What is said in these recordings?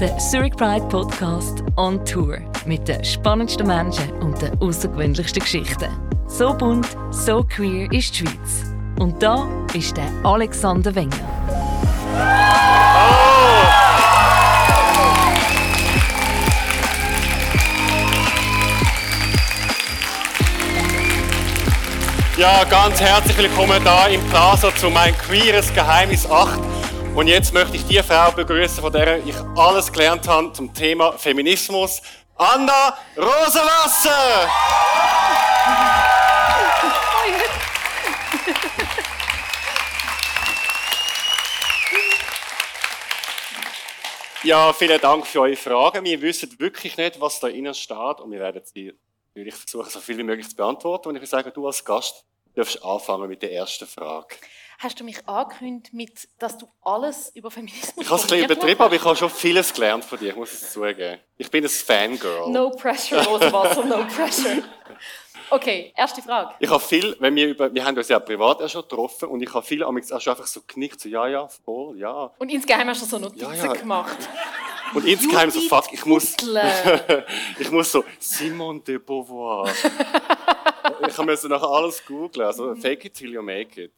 Der Zurich Pride Podcast on Tour mit den spannendsten Menschen und den außergewöhnlichsten Geschichten. So bunt, so queer ist die Schweiz. Und da ist der Alexander Wenger. Ja, ganz herzlich willkommen da im Plaza zu mein queeres Geheimnis 8. Und jetzt möchte ich die Frau begrüßen, von der ich alles gelernt habe zum Thema Feminismus. Anna Rosenwasser! Ja, vielen Dank für eure Fragen. Wir wissen wirklich nicht, was da innen steht und wir werden sie natürlich versuchen, so viel wie möglich zu beantworten. Und ich würde sagen, du als Gast darfst anfangen mit der ersten Frage. Hast du mich angekündigt, mit, dass du alles über Feminismus Ich habe es ein bisschen übertrieben, aber ich habe schon vieles gelernt von dir, ich muss es zugeben. Ich bin ein Fangirl. No pressure, Rosenwasser, no pressure. Okay, erste Frage. Ich habe viel, wenn wir über, wir haben uns ja privat auch schon getroffen und ich habe viel auch schon einfach so genickt, so ja, ja, voll, ja. Und insgeheim hast du so Notizen Ja, ja. gemacht. Und insgeheim so, fuck, ich muss, ich muss so, Simone de Beauvoir. ich musste nachher alles googeln, also fake it till you make it.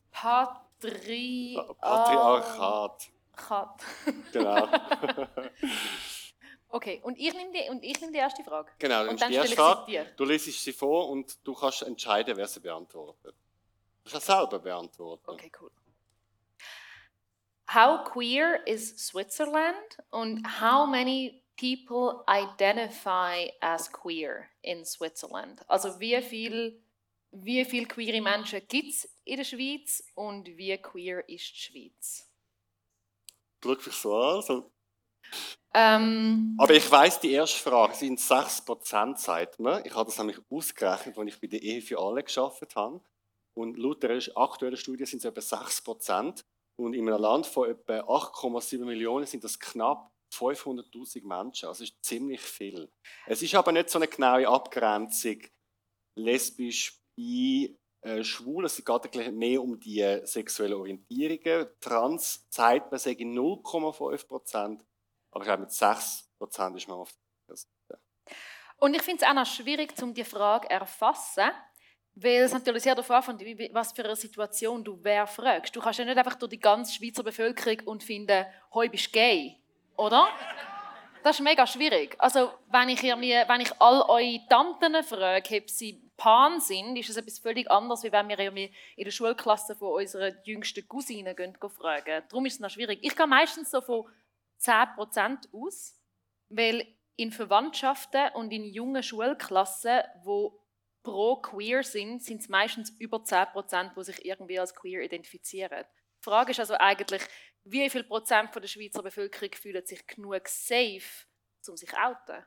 Patri... Patriarchat, Patriarchat. genau. Okay, und ich nehme die, und ich nehme die erste Frage. Genau, und dann stelle ich Frage, du liest sie vor und du kannst entscheiden, wer sie beantwortet. Du kannst selber beantworten. Okay, cool. How queer is Switzerland and how many people identify as queer in Switzerland? Also wie viel, wie viel queere Menschen gibt es in der Schweiz und wie queer ist die Schweiz? Schau mich so an. So. Ähm, Aber ich weiss, die erste Frage sind 6%, sagt man. Ich habe das nämlich ausgerechnet, als ich bei der Ehe für alle geschafft habe. Und laut der aktuellen Studie sind es etwa 6%. Und in einem Land von etwa 8,7 Millionen sind das knapp 500.000 Menschen. Also ist ziemlich viel. Es ist aber nicht so eine genaue Abgrenzung lesbisch, bi, äh, schwul. Es geht mehr um die äh, sexuellen Orientierungen. Trans zeigt man, sage 0,5%. Aber ich glaube, mit 6% ist man auf der Seite. Und ich finde es auch noch schwierig, um die Frage zu erfassen, weil es natürlich sehr wie- wie- was für eine Situation du wer fragst. Du kannst ja nicht einfach durch die ganze Schweizer Bevölkerung und finden, «Hoi, bist du gay?» Oder? Das ist mega schwierig. Also, wenn ich, wenn ich all eure Tanten frage, ob sie Pan sind, ist es etwas völlig anderes, als wenn wir in der Schulklasse von unseren jüngsten Cousinen fragen. Darum ist es noch schwierig. Ich gehe meistens so von 10% aus, weil in Verwandtschaften und in jungen Schulklassen, wo pro queer sind, sind es meistens über 10%, die sich irgendwie als queer identifizieren. Die Frage ist also eigentlich, wie viel Prozent der Schweizer Bevölkerung fühlen sich genug safe, um sich zu outen?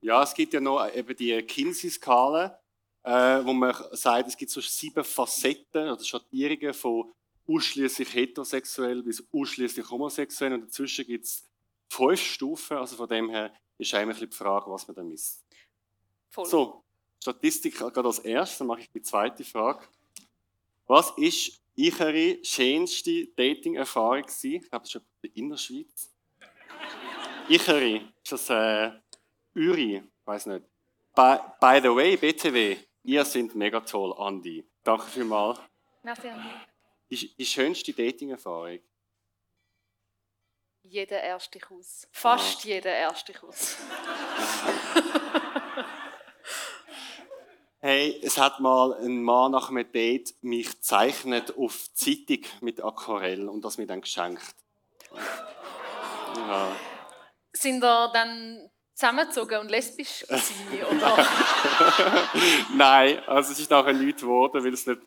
Ja, es gibt ja noch eben die Kinsey-Skala, äh, wo man sagt, es gibt so sieben Facetten oder Schattierungen von ausschließlich heterosexuell bis ausschließlich homosexuell und dazwischen gibt es fünf Stufen. Also von dem her ist eigentlich ein bisschen die Frage, was man da misst. Voll. So, Statistik gerade als erstes, dann mache ich die zweite Frage. Was ist eure schönste Dating-Erfahrung gewesen? Ich glaube, das ist in der Schweiz. Ichere, ist das äh, Uri? Ich weiß nicht. By, by the way, BTW, ihr seid mega toll, Andi. Danke vielmals. Merci. Andi. Die, die schönste Dating-Erfahrung? Jeder erste Kuss. Fast jeder erste Kuss. Hey, es hat mal ein Mann nach einem Date mich gezeichnet auf Zeitung mit Aquarell und das mir dann geschenkt. Ja. Sind ihr dann zusammengezogen und lesbisch gewesen, oder? Nein, also es ist nachher nichts geworden, weil es nicht,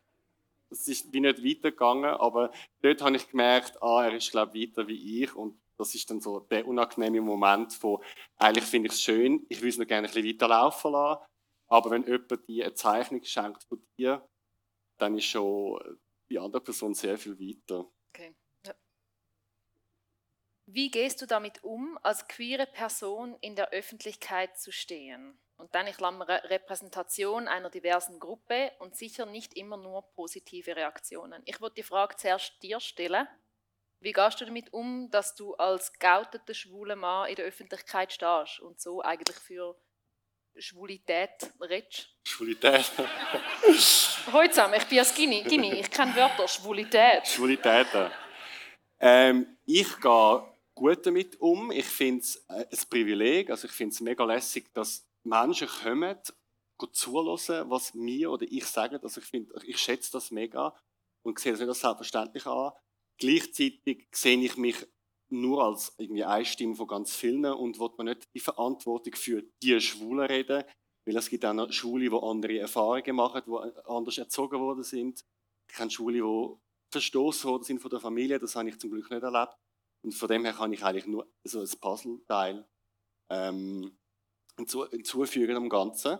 es ist wie nicht weitergegangen, aber dort habe ich gemerkt, ah, er ist glaube ich weiter wie ich und das ist dann so der unangenehme Moment von, eigentlich finde ich es schön, ich will es noch gerne ein bisschen weiterlaufen lassen, aber wenn jemand dir eine Zeichnung schenkt von dir, dann ist schon die andere Person sehr viel weiter. Okay. Wie gehst du damit um, als queere Person in der Öffentlichkeit zu stehen? Und dann, ich klammere, Repräsentation einer diversen Gruppe und sicher nicht immer nur positive Reaktionen. Ich würde die Frage zuerst dir stellen. Wie gehst du damit um, dass du als geouteter schwuler Mann in der Öffentlichkeit stehst und so eigentlich für Schwulität redest? Schwulität. Heute zusammen, ich bin ja Skinny, Gimmi, ich kenne Wörter, Schwulität. Schwulitäten. Ähm, ich gehe gut damit um. Ich finde es äh, ein Privileg. Also ich finde es mega lässig, dass Menschen kommen, zuhören, was mir oder ich sage. Also ich, find, ich schätze das mega und sehe das nicht als selbstverständlich an. Gleichzeitig sehe ich mich nur als irgendwie eine Stimme von ganz vielen und will man nicht die Verantwortung für die Schwulen reden, weil es gibt auch noch Schwule, die andere Erfahrungen machen, die anders erzogen worden sind. Ich kenne Schwule, die verstoßen worden sind von der Familie, das habe ich zum Glück nicht erlebt. Und von dem her kann ich eigentlich nur so ein Puzzleteil ähm, hinzufügen am Ganzen.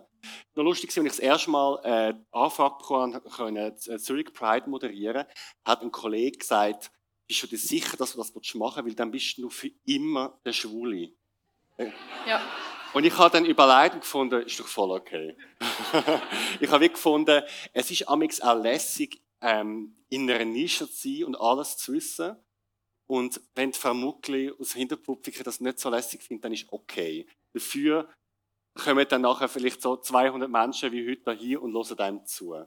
Noch lustig, als ich das erste Mal äh, bekommen konnte, Zurich Pride moderieren, hat ein Kollege gesagt, bist du dir sicher, dass du das machen willst, weil dann bist du für immer der Schwule. Äh, ja. Und ich habe dann überlegt und gefunden, ist doch voll okay. ich habe gefunden, es ist amix auch lässig, ähm, in einer Nische zu sein und alles zu wissen. Und wenn die Frau Muckli aus Hinterpublikum das nicht so lässig findet, dann ist okay. Dafür kommen dann nachher vielleicht so 200 Menschen wie heute hier und hören einem zu.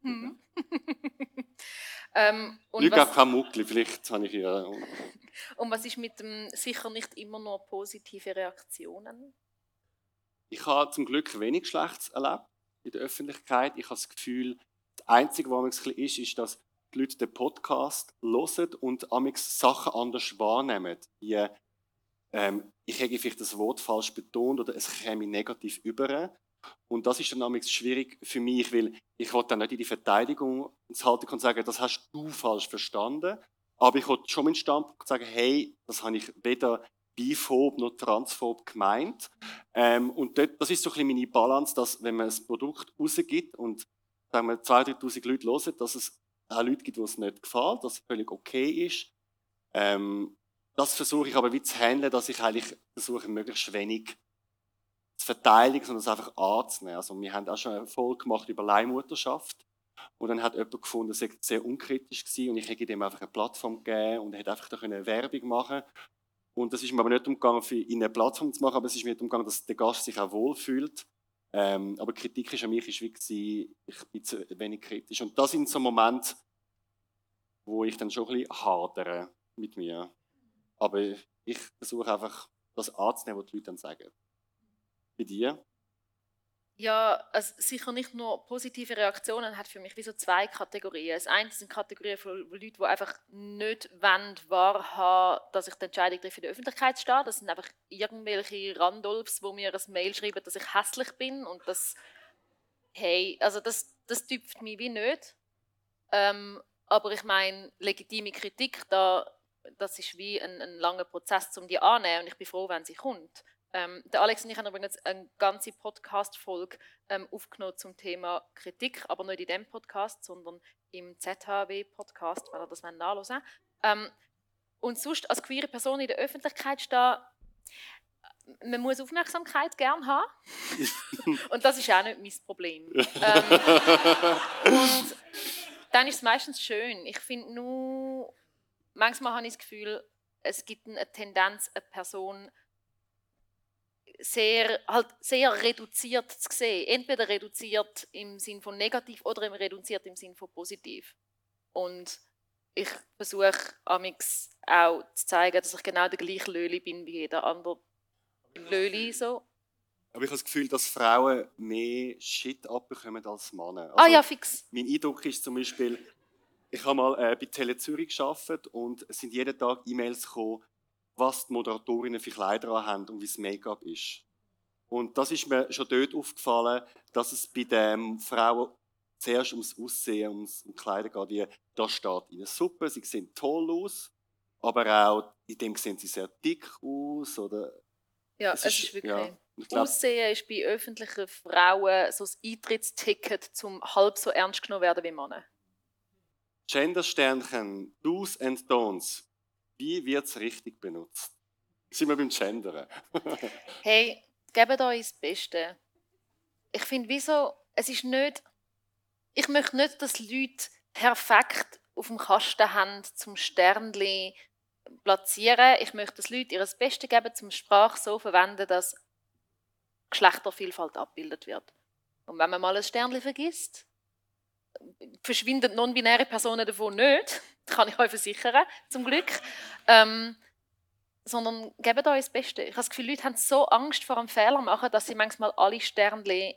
Mhm. ähm, und Nicht was, kein Muckli, vielleicht habe ich hier. und was ist mit dem sicher nicht immer nur positive Reaktionen? Ich habe zum Glück wenig Schlechtes erlebt in der Öffentlichkeit. Ich habe das Gefühl, das Einzige, was es ist, ist, dass die Leute den Podcast hören und amix Sachen anders wahrnehmen. Wie, ähm, ich hätte vielleicht das Wort falsch betont oder es käme negativ über. Und das ist dann amix schwierig für mich, weil ich wollte dann nicht in die Verteidigung halten und sagen, das hast du falsch verstanden. Aber ich wollte schon meinen Standpunkt sagen, hey, das habe ich weder biphob noch transphob gemeint. Ähm, und dort, das ist so ein bisschen meine Balance, dass wenn man ein Produkt rausgibt und sagen wir 2'000, 3'000 Leute hören, dass es auch Leute gibt, die es nicht gefällt, es völlig okay ist. Ähm, das versuche ich aber wie zu handeln, dass ich eigentlich versuche, möglichst wenig zu verteidigen, sondern es einfach anzunehmen. Also wir haben auch schon Erfolg gemacht über Leihmutterschaft. Und dann hat jemand gefunden, es sehr unkritisch gewesen und ich hätte ihm einfach eine Plattform gegeben und er hätte einfach da eine Werbung machen Und das ist mir aber nicht umgegangen, für ihn eine Plattform zu machen, aber es ist mir umgegangen, dass der Gast sich auch wohlfühlt. Ähm, aber Kritik ist an mich ist wie ich bin zu wenig kritisch. Und das sind so Momente, wo ich dann schon ein bisschen hadere mit mir. Aber ich versuche einfach, das anzunehmen, was die Leute dann sagen. Bei dir? Ja, also sicher nicht nur positive Reaktionen hat für mich wie so zwei Kategorien. Das eine sind Kategorien von Leuten, die einfach nicht wollen, wahrhaben, dass ich die Entscheidung in der Öffentlichkeit stehe. Das sind einfach irgendwelche Randolphs, die mir ein Mail schreiben, dass ich hässlich bin und das, hey, also das, das tüpft mich wie nicht. Ähm, aber ich meine, legitime Kritik, da, das ist wie ein, ein langer Prozess, um die anzunehmen und ich bin froh, wenn sie kommt. Ähm, der Alex und ich haben übrigens eine ganze Podcast-Folge ähm, aufgenommen zum Thema Kritik, aber nicht in dem Podcast, sondern im ZHW-Podcast, weil ihr das nachhören ähm, Und sonst als queere Person in der Öffentlichkeit stehen, man muss Aufmerksamkeit gern haben. und das ist auch nicht mein Problem. ähm, und dann ist es meistens schön. Ich finde nur, manchmal habe ich das Gefühl, es gibt eine Tendenz, eine Person sehr, halt sehr reduziert zu sehen. Entweder reduziert im Sinn von negativ oder reduziert im Sinn von positiv. Und ich versuche amix auch zu zeigen, dass ich genau der gleiche Löli bin wie jeder andere Löli. So. Aber ich habe das Gefühl, dass Frauen mehr Shit abbekommen als Männer. Also, ah ja, fix. Mein Eindruck ist zum Beispiel, ich habe mal äh, bei Tele Zürich gearbeitet und es sind jeden Tag E-Mails gekommen, was die Moderatorinnen für Kleider haben und wie das Make-up ist. Und das ist mir schon dort aufgefallen, dass es bei den Frauen zuerst ums Aussehen, ums um Kleider geht, wie da steht ihnen super, sie sehen toll aus, aber auch in dem sehen sie sehr dick aus oder ja, es, es ist, ist, wirklich. Ja, glaub, Aussehen ist bei öffentlichen Frauen so das Eintrittsticket, zum halb so ernst genommen werden wie Männer. Gender-Sternchen, Do's and Don'ts. Wie wird es richtig benutzt? Sind wir beim Gendern? hey, gebt euch das Beste. Ich finde, wieso, es ist nicht, ich möchte nicht, dass Leute perfekt auf dem Kasten haben, zum Sternli platzieren. Ich möchte, dass Leute ihr Bestes geben, zum Sprache so verwenden, dass Geschlechtervielfalt abgebildet wird. Und wenn man mal ein Sternli vergisst, verschwinden non-binäre Personen davon nicht, kann ich euch versichern, zum Glück. Ähm, sondern gebt euch das Beste. Ich habe das Gefühl, Leute haben so Angst vor einem Fehler machen, dass sie manchmal alle Sternli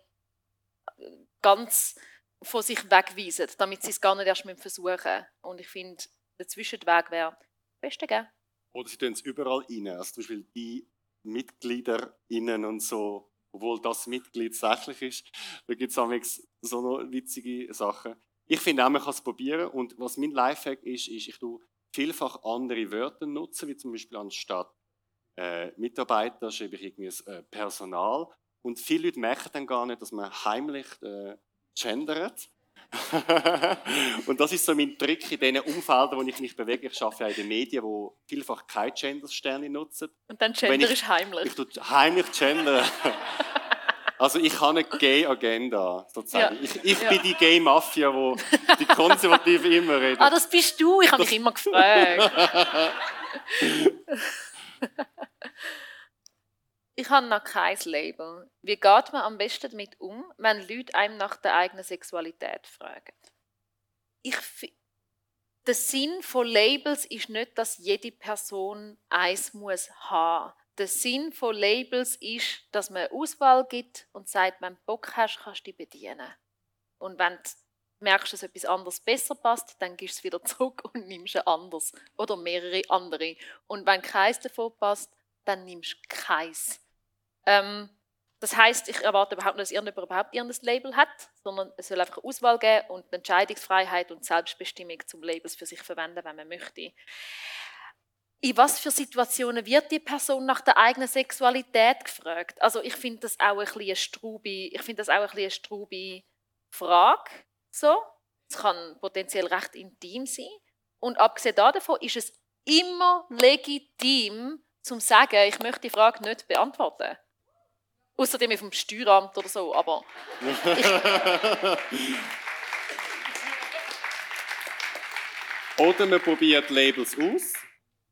äh, ganz von sich wegweisen, damit sie es gar nicht erst versuchen Und ich finde, der Zwischenweg wäre das Beste geben. Oder sie tun es überall rein. Also zum Beispiel die Mitglieder innen und so, obwohl das Mitglied sächlich ist, da gibt es so noch witzige Sachen. Ich finde auch, man kann es probieren. Und was mein Lifehack ist, ist, ich tue vielfach andere Wörter nutzen, wie zum Beispiel anstatt äh, Mitarbeiter schreibe ich irgendwie äh, Personal. Und viele Leute merken dann gar nicht, dass man heimlich äh, gendert. und das ist so mein Trick in den Umfeldern, wo ich mich bewege. Ich arbeite ja in den Medien, wo vielfach keine Gendersterne nutzen. Und dann Gender ist heimlich. Ich tue heimlich gendern. also ich habe eine Gay-Agenda, sozusagen. Ja. Ich, ich ja. bin die Gay-Mafia, wo die Konservativen immer reden. Ah, das bist du. Ich habe mich immer gefragt. Ich habe noch kein Label. Wie geht man am besten damit um, wenn Leute einem nach der eigenen Sexualität fragen? Ich der Sinn von Labels ist nicht, dass jede Person eins muss haben. Der Sinn von Labels ist, dass man Auswahl gibt und sagt, wenn du Bock hast, kannst du dich bedienen. Und wenn du merkst, dass etwas anderes besser passt, dann gehst du es wieder zurück und nimmst ein anderes oder mehrere andere. Und wenn keins davon passt, dann nimmst du keins. Ähm, das heißt, ich erwarte überhaupt nicht, dass irgendjemand überhaupt irgendein Label hat, sondern es soll einfach eine Auswahl geben und Entscheidungsfreiheit und Selbstbestimmung zum Labels für sich verwenden, wenn man möchte. In was für Situationen wird die Person nach der eigenen Sexualität gefragt? Also ich finde das auch ein bisschen eine Strubi, ich finde das auch ein bisschen Frage. So, es kann potenziell recht intim sein. Und abgesehen davon ist es immer legitim, zum sagen, ich möchte die Frage nicht beantworten. Außerdem dem Steueramt oder so, aber. oder man probiert Labels aus.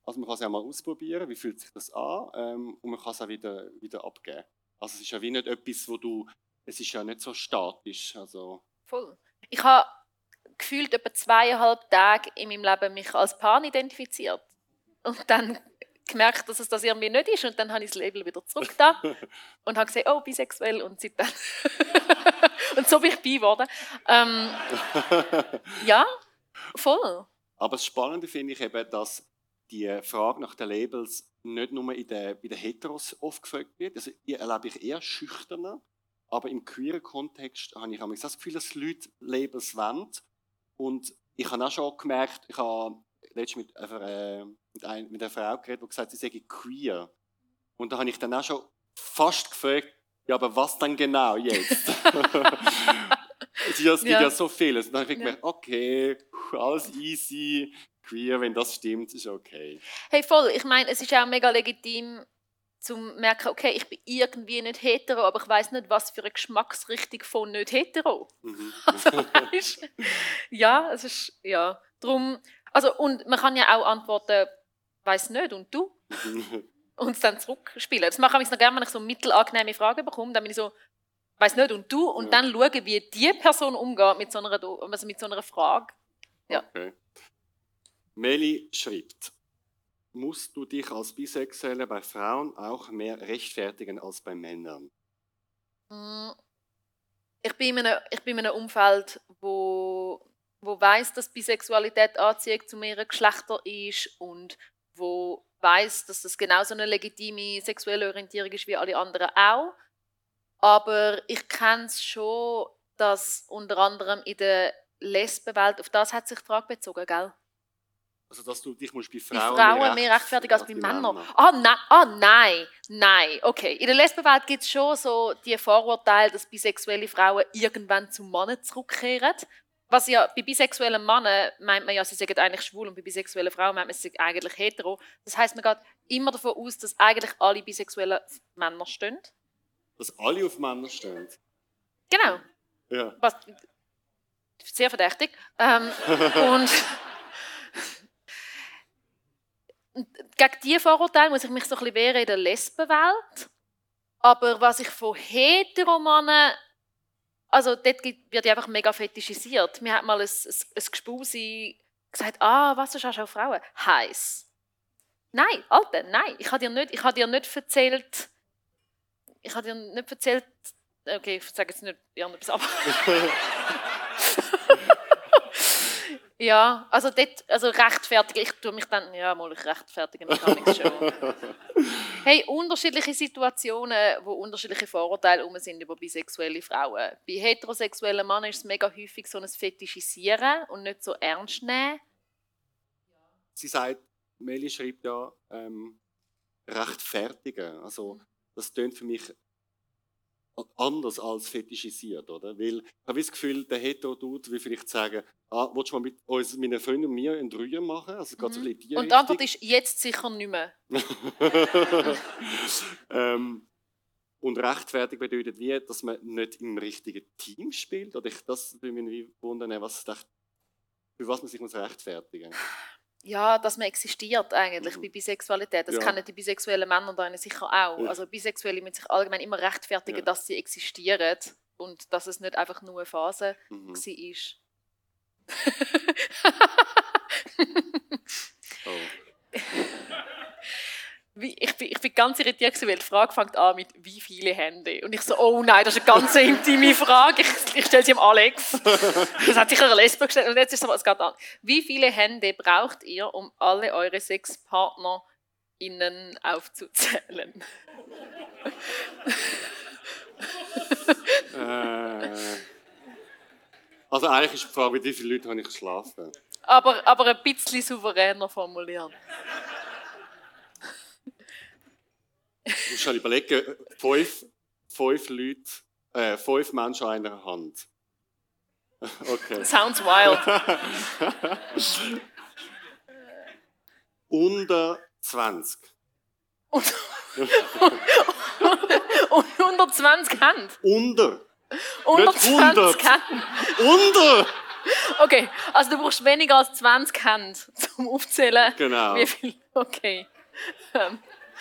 Also man kann es ja mal ausprobieren, wie fühlt sich das an ähm, und man kann es auch wieder, wieder abgeben. Also es ist ja wie nicht etwas, wo du, es ist ja nicht so statisch. Also. Voll. Ich habe gefühlt etwa zweieinhalb Tage in meinem Leben mich als Pan identifiziert. Und dann gemerkt, dass es das irgendwie nicht ist und dann habe ich das Label wieder zurück da und habe gesagt, oh, bisexuell und seitdem und so bin ich bei geworden. Ähm, ja, voll. Aber das Spannende finde ich eben, dass die Frage nach den Labels nicht nur in den, bei den Heteros oft gefragt wird. Also ich erlebe ich eher schüchterner, aber im queeren Kontext habe ich das Gefühl, dass Leute Labels wollen. Und ich habe auch schon gemerkt, ich habe letztens mit, äh, mit, ein, mit einer Frau geredet, die gesagt hat, sie sei queer. Und da habe ich dann auch schon fast gefragt, ja, aber was dann genau jetzt? es gibt ja. ja so vieles. Und dann habe ich gemerkt, okay, alles easy, queer, wenn das stimmt, ist okay. Hey, voll. Ich meine, es ist auch mega legitim, zu merken, okay, ich bin irgendwie nicht hetero, aber ich weiß nicht, was für eine Geschmacksrichtung von nicht hetero. Mhm. also, weißt, ja, es ist, ja, darum, also, und man kann ja auch antworten, weiß nicht, und du? und es dann zurückspielen. Das mache ich noch gerne, wenn ich so mittelangenehme Fragen bekomme, dann bin ich so, weiß nicht, und du? Und ja. dann schauen, wie die Person umgeht mit so einer, also mit so einer Frage. Ja. Okay. Meli schreibt, musst du dich als Bisexuelle bei Frauen auch mehr rechtfertigen als bei Männern? Mm. Ich bin in einem, ich bin in einem Umfeld, wo wo weiß, dass Bisexualität Anziehung zu mehreren Geschlechtern ist und wo weiß, dass das genauso eine legitime sexuelle Orientierung ist wie alle anderen auch. Aber ich kenne es schon, dass unter anderem in der Lesbenwelt, auf das hat sich die Frage bezogen, gell? Also, dass du dich musst bei Frauen, bei Frauen mehr rechtfertigen als bei Männern. Ah, nein, ah, nein, nein. Okay, in der Lesbenwelt gibt es schon so die Vorurteile, dass bisexuelle Frauen irgendwann zum Mann zurückkehren was ja bei bisexuellen Männern meint man ja, sie sind eigentlich schwul und bei bisexuellen Frauen meint man, sie sind eigentlich hetero. Das heißt, man geht immer davon aus, dass eigentlich alle bisexuellen Männer stehen. Dass alle auf Männer stehen? Genau. Ja. Was, sehr verdächtig. Ähm, und gegen diese Vorurteile muss ich mich so ein bisschen wehren in der Lesbenwelt. Aber was ich von Heteromannen, also dort wird ja einfach mega fetischisiert. Mir hat mal ein, ein, ein Gespuse gesagt, ah, was, du schaust auch Frauen? Heiß. Nein, Alter, nein. Ich habe dir nicht, dir nicht erzählt, ich habe dir nicht erzählt, okay, ich sage jetzt nicht irgendetwas, aber... Ja, also dort, also rechtfertigen, ich tue mich dann, ja, mal ich rechtfertige mich gar nicht schon. hey, unterschiedliche Situationen, wo unterschiedliche Vorurteile um sind über bisexuelle Frauen. Bei heterosexuellen Männern ist es mega häufig so ein Fetischisieren und nicht so ernst nehmen. Sie sagt, Meli schreibt ja, ähm, rechtfertigen. Also, das tönt für mich anders als fetischisiert, oder? Weil ich habe das Gefühl, der Hetero-Dude will vielleicht sagen, ah, willst du mal mit uns, meinen Freunden und mir einen Dreier machen? Also geht so Mhm. ein bisschen in die Und die. Antwort ist jetzt sicher nicht mehr. ähm, und rechtfertig bedeutet wie, dass man nicht im richtigen Team spielt. Oder ich, das würde mich wundern, was, für was man sich muss rechtfertigen muss. Ja, dass man existiert eigentlich Mhm. bei Bisexualität. Das Ja. kennen die bisexuellen Männer da sicher auch. Ja. Also Bisexuelle müssen sich allgemein immer rechtfertigen, Ja. dass sie existieren und dass es nicht einfach nur eine Phase Mhm. war. Oh. Wie, ich, bin, ich bin ganz irritiert, gewesen, weil die Frage fängt an mit «Wie viele Hände?» Und ich so «Oh nein, das ist eine ganz intime Frage. Ich, ich stelle sie dem Alex.» Das hat sicher eine Lesbe gestellt. Und jetzt ist es aber, es geht an. «Wie viele Hände braucht ihr, um alle eure sechs PartnerInnen aufzuzählen?» Äh, also eigentlich ist die Frage, mit wie vielen Leuten habe ich geschlafen? aber, aber ein bisschen souveräner formuliert. Du musst schon überlegen, fünf, fünf Leute, äh, fünf Menschen an einer Hand. Okay. Sounds wild. Unter 20. Und, und 120 Hände. Unter. 120 100. Hände. Unter! Okay, also du brauchst weniger als 20 Hände zum Aufzählen. Genau. Wie viel? Okay.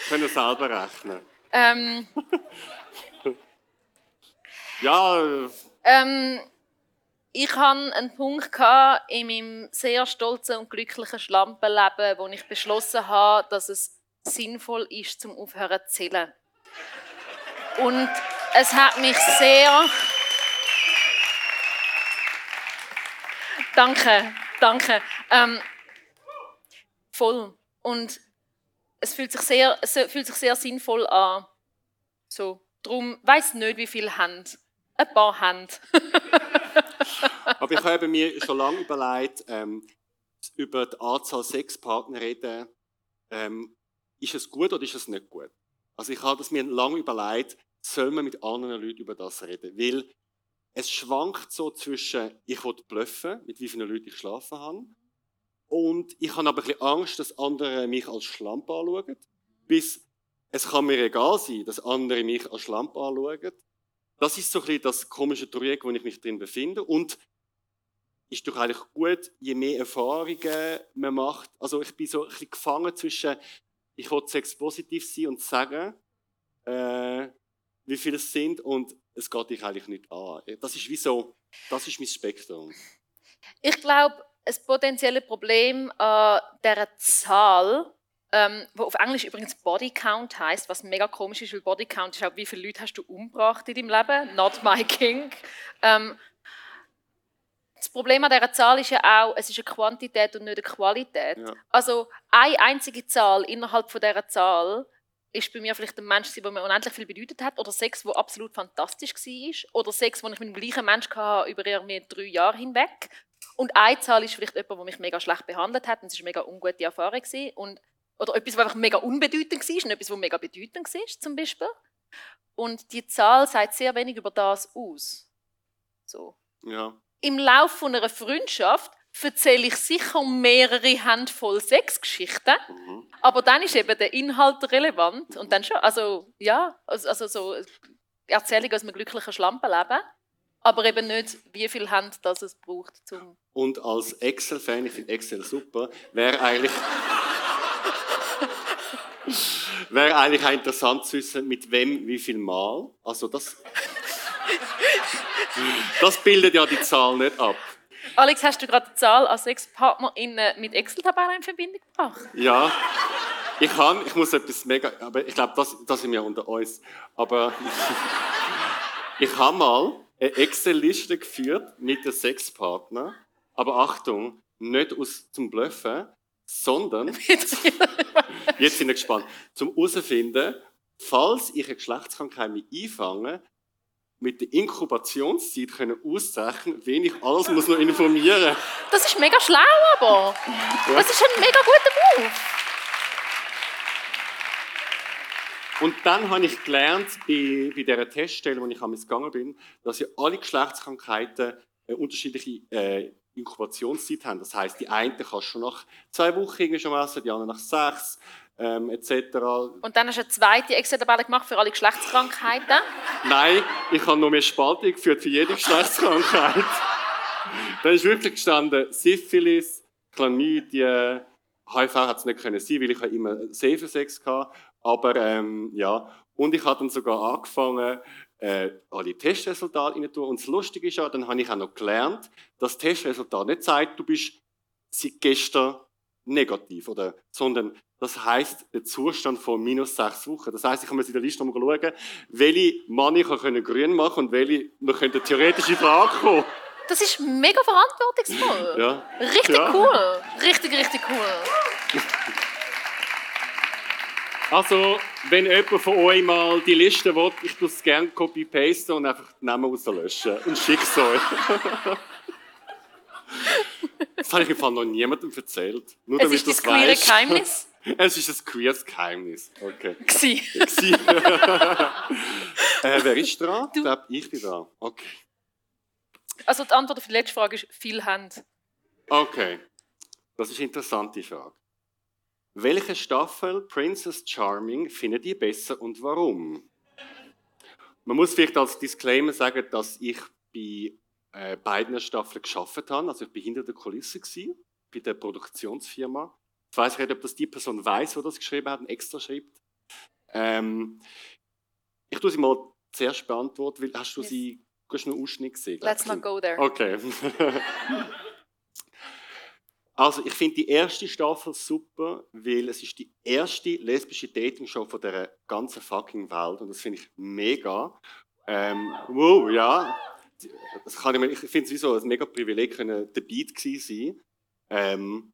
Können selber rechnen. ähm, Ja, äh, ähm, ich hatte einen Punkt in meinem sehr stolzen und glücklichen Schlampenleben, wo ich beschlossen habe, dass es sinnvoll ist, zum Aufhören zu zählen. Und es hat mich sehr. Danke, danke. Ähm, voll. Und es fühlt sich sehr, es fühlt sich sehr sinnvoll an. So, drum weiß nicht, wie viele Hände. Ein paar Hände. aber ich habe mir schon lange überlegt, ähm, über die Anzahl Sexpartner reden. Ähm, ist es gut oder ist es nicht gut? Also ich habe das mir lange überlegt, soll man mit anderen Leuten über das reden? Weil es schwankt so zwischen, ich will bluffen, mit wie vielen Leuten ich geschlafen habe, und ich habe aber ein bisschen Angst, dass andere mich als Schlampe anschauen. Bis es kann mir egal sein, dass andere mich als Schlampe anschauen. Das ist so ein bisschen das komische Dreieck, wo ich mich drin befinde. Und ist doch eigentlich gut, je mehr Erfahrungen man macht. Also ich bin so ein bisschen gefangen zwischen, ich will Sex positiv sein und sagen, äh, wie viele es sind und es geht dich eigentlich nicht an. Das ist wie so, das ist mein Spektrum. Ich glaube, ein potenzielles Problem an dieser Zahl, ähm, wo auf Englisch übrigens Body Count heißt, was mega komisch ist, weil Body Count ist auch, wie viele Leute hast du umgebracht in deinem Leben? Not my king. Ähm, das Problem an dieser Zahl ist ja auch, es ist eine Quantität und nicht eine Qualität. Ja. Also eine einzige Zahl innerhalb von dieser Zahl ist bei mir vielleicht ein Mensch, der mir unendlich viel bedeutet hat, oder Sex, der absolut fantastisch war, oder Sex, den ich mit dem gleichen Mensch hatte über irgendwie drei Jahre hinweg. Und eine Zahl ist vielleicht jemand, der mich mega schlecht behandelt hat und es war eine mega ungute Erfahrung. gewesen. Und, oder etwas, was einfach mega unbedeutend war und etwas, was mega bedeutend war, zum Beispiel. Und die Zahl sagt sehr wenig über das aus. So. Ja. Im Laufe von einer Freundschaft erzähle ich sicher mehrere Handvoll Sexgeschichten, Mhm. aber dann ist eben der Inhalt relevant und dann schon, also ja, also, also so Erzählung aus einem glücklichen Schlampenleben, aber eben nicht, wie viel Hand das es braucht zum Und als Excel-Fan, ich finde Excel super, wäre eigentlich. Wäre eigentlich auch interessant zu wissen, mit wem, wie viel Mal. Also das, das bildet ja die Zahl nicht ab. Alex, hast du gerade die Zahl an sechs PartnerInnen mit Excel-Tabellen in Verbindung gebracht? Ja, ich kann, ich muss etwas mega, aber ich glaube, das, das sind wir unter uns. Aber ich habe mal eine Excel-Liste geführt mit den sechs Partnern. Aber Achtung, nicht aus zum Bluffen, sondern, jetzt sind wir gespannt, zum herausfinden, falls ich eine Geschlechtskrankheit einfange, mit der Inkubationszeit können auszeichnen, wen ich alles muss noch informieren. Das ist mega schlau, aber. Das ist ein mega guter Move. Und dann habe ich gelernt, bei, bei dieser Teststelle, wo ich am gegangen bin, dass ja alle Geschlechtskrankheiten eine unterschiedliche äh, Inkubationszeit haben. Das heißt, die einen kannst du schon nach zwei Wochen schon messen, die anderen nach sechs, ähm, etc. Und dann hast du eine zweite Excel-Tabelle gemacht für alle Geschlechtskrankheiten? Nein, ich habe noch mehr Spaltung geführt für jede Geschlechtskrankheit. da ist wirklich gestanden Syphilis, Chlamydien, HIV hat es nicht können sein, weil ich immer Safe Sex hatte. Aber ähm, ja, und ich habe dann sogar angefangen, äh, alle Testresultate rein tun. Und das Lustige ist ja, dann habe ich auch noch gelernt, dass das Testresultat nicht sagt, du bist seit gestern negativ, oder, sondern das heißt der Zustand von minus sechs Wochen. Das heißt, ich kann mir in der Liste mal schauen, welche Mann ich können grün machen und welche noch könnte theoretische Frage kommen. Das ist mega verantwortungsvoll. Ja. Richtig Ja. cool. Richtig, richtig cool. Also, wenn jemand von euch mal die Liste will, ich tue es gerne copy-paste und einfach die Namen rauslöschen und schicke es euch. das habe ich im Fall noch niemandem erzählt. Nur Es ist du das queere weisst. Geheimnis. Es ist ein queeres Geheimnis. Okay. gewesen. Gsi. äh, wer ist dran? Ich glaube, ich bin dran. Okay. Also die Antwort auf die letzte Frage ist viel Hand. Okay. Das ist eine interessante Frage. Welche Staffel Princess Charming findet ihr besser und warum? Man muss vielleicht als Disclaimer sagen, dass ich bei äh, beiden Staffeln geschafft habe. Also ich war hinter der Kulisse gewesen, bei der Produktionsfirma. Ich weiß nicht, ob das die Person weiß, die das geschrieben hat und extra schreibt. Ähm, ich tue sie mal zuerst beantworten, weil hast du Yes. sie, du hast einen Ausschnitt gesehen? Let's not go there. Okay. also ich finde die erste Staffel super, weil es ist die erste lesbische Dating-Show von der ganzen fucking Welt und das finde ich mega. Ähm, wow, ja. Das kann ich ich finde es so ein mega Privileg, können dabei gewesen sein. Ähm,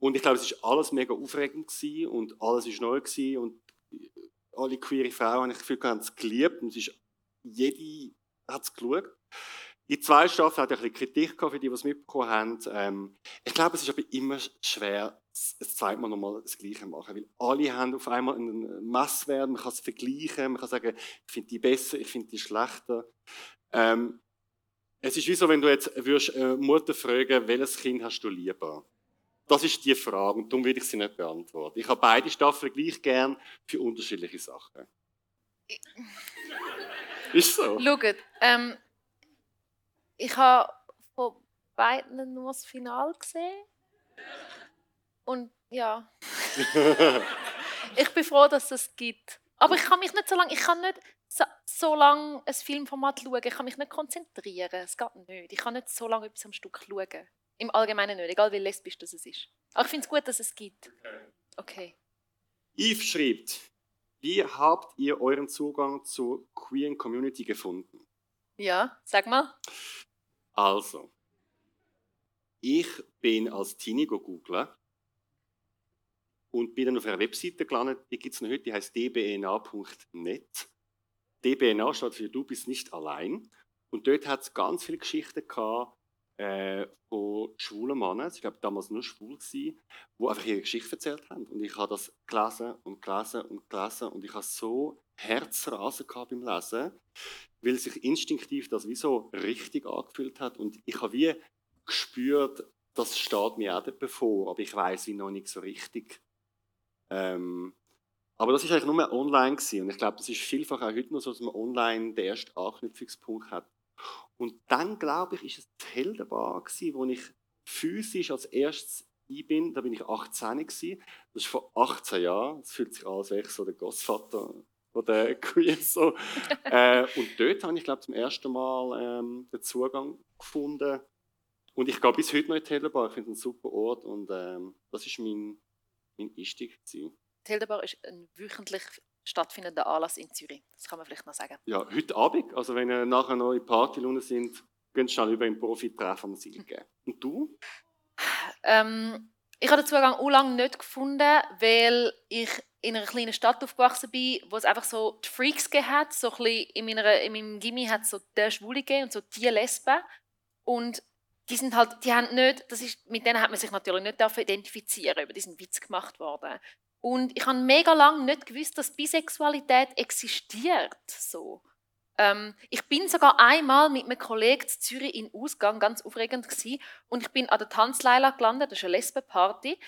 und ich glaube, es ist alles mega aufregend gewesen und alles ist neu gewesen und alle queere Frauen, ich Gefühl, haben es geliebt und es ist, jede hat es geschaut. Die zweite Staffel hat ja ein bisschen Kritik gehabt, für die, die es mitbekommen haben. Ähm, ich glaube, es ist aber immer schwer, das zweite Mal nochmal das Gleiche zu machen, weil alle haben auf einmal einen Messwert, man kann es vergleichen, man kann sagen, ich finde die besser, ich finde die schlechter. Ähm, es ist wie so, wenn du jetzt würdest, äh, Mutter fragen, welches Kind hast du lieber? Das ist die Frage und darum will ich sie nicht beantworten. Ich habe beide Staffeln gleich gern für unterschiedliche Sachen. Ist so. Schaut, ähm, ich habe von beiden nur das Finale gesehen. Und ja. ich bin froh, dass es gibt. Aber ich kann mich nicht so lange, ich kann nicht so, so lange ein Filmformat schauen. Ich kann mich nicht konzentrieren. Es geht nicht. Ich kann nicht so lange etwas am Stück schauen. Im Allgemeinen nicht, egal wie lesbisch das es ist. Aber ich finde es gut, dass es gibt. Okay. Yves schreibt, wie habt ihr euren Zugang zur queeren Community gefunden? Ja, sag mal. Also, ich bin als Teenie googeln und bin dann auf einer Webseite gelandet, die gibt es noch heute, die heißt dbna.net. DBNA steht für Du bist nicht allein. Und dort hat es ganz viele Geschichten gehabt, äh, von schwulen Männern, ich glaube damals nur schwul die einfach ihre Geschichte erzählt haben. Und ich habe das gelesen und gelesen und gelesen und ich habe so Herzrasen gehabt beim Lesen, weil sich instinktiv das wie so richtig angefühlt hat und ich habe wie gespürt, das steht mir auch bevor, aber ich weiß wie noch nicht so richtig. Ähm, aber das ist eigentlich nur online gewesen. und ich glaube, das ist vielfach auch heute noch so, dass man online den ersten Anknüpfungspunkt hat. Und dann, glaube ich, ist es die Heldenbar gewesen, wo ich physisch als erstes ich bin, da bin ich 18 gewesen. Das ist vor 18 Jahren. Es fühlt sich an, als wäre ich so der Großvater von der Queen. So. äh, und dort habe ich, glaube zum ersten Mal ähm, den Zugang gefunden. Und ich gehe bis heute noch in die Heldenbar. Ich finde es ein super Ort und ähm, das ist mein, mein Einstieg. Heldenbar ist ein wöchentlich stattfindender Anlass in Zürich. Das kann man vielleicht noch sagen. Ja, heute Abend. Also wenn ihr nachher noch in Partylaune sind, könnt ihr schnell über den Profi-Treff am Ziel gehen. Und du? Ähm, ich habe den Zugang auch lange nicht gefunden, weil ich in einer kleinen Stadt aufgewachsen bin, wo es einfach so die Freaks hat. So ein in, meiner, in meinem Gimmi hat es so die Schwule und so die Lesben. Und die sind halt, die haben nicht, das ist, mit denen hat man sich natürlich nicht identifizieren über diesen Witz gemacht worden. Und ich habe mega lange nicht gewusst, dass Bisexualität existiert. So. Ähm, ich bin sogar einmal mit einem Kollegen zu Zürich in Ausgang, ganz aufregend gewesen, und ich bin an der Tanzleila gelandet, das ist eine Lesbenparty,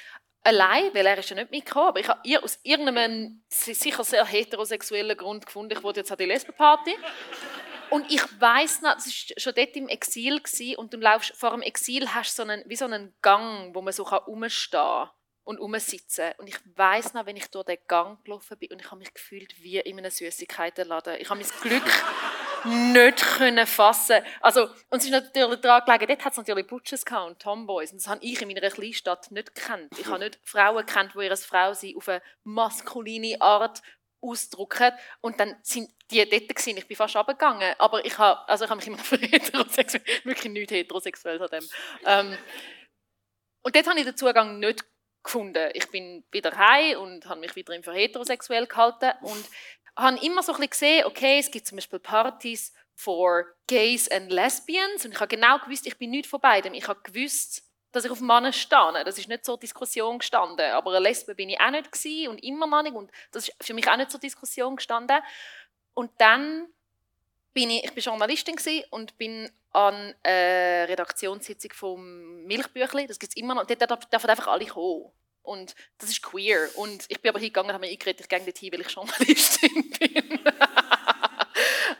allein, weil er ist ja nicht mitgekommen, aber ich habe aus irgendeinem sicher sehr heterosexuellen Grund gefunden, ich wollte jetzt an die Lesbenparty. Und ich weiß noch, das war schon dort im Exil gewesen, und du laufst vor dem Exil hast so einen, wie so einen Gang, wo man so rumstehen kann und rumsitzen. Und ich weiß noch, wenn ich durch den Gang gelaufen bin und ich habe mich gefühlt wie in einem Süßigkeitenladen. Ich habe mein Glück nicht können fassen. Also, und es ist natürlich daran gelegen, dort hat es natürlich Butches und Tomboys. Und das habe ich in meiner Kleinstadt nicht gekannt. Ich habe nicht Frauen gekannt, die ihre Frau sie auf eine maskuline Art ausdrücken. Und dann sind die dort gewesen. Ich bin fast abgegangen. Aber ich habe, also ich habe mich immer für heterosexuell, wirklich nicht heterosexuell an dem. Ähm, und dort habe ich den Zugang nicht gefunden. Ich bin wieder heim und habe mich wieder für heterosexuell gehalten und habe immer so ein bisschen gesehen, okay, es gibt zum Beispiel Partys for Gays and Lesbians und ich habe genau gewusst, ich bin nicht von beidem. Ich habe gewusst, dass ich auf Männer stehe. Das ist nicht zur Diskussion gestanden. Aber eine Lesbe bin ich auch nicht gewesen und immer noch nicht. Und das ist für mich auch nicht zur Diskussion gestanden. Und dann bin ich, ich bin Journalistin und bin an eine Redaktionssitzung vom Milchbüchli. Das gibt es immer noch. Dort dürfen einfach alle kommen. Und das ist queer. Und ich bin aber hingegangen und habe mir eingeredet, ich gehe dort hin, weil ich Journalistin bin.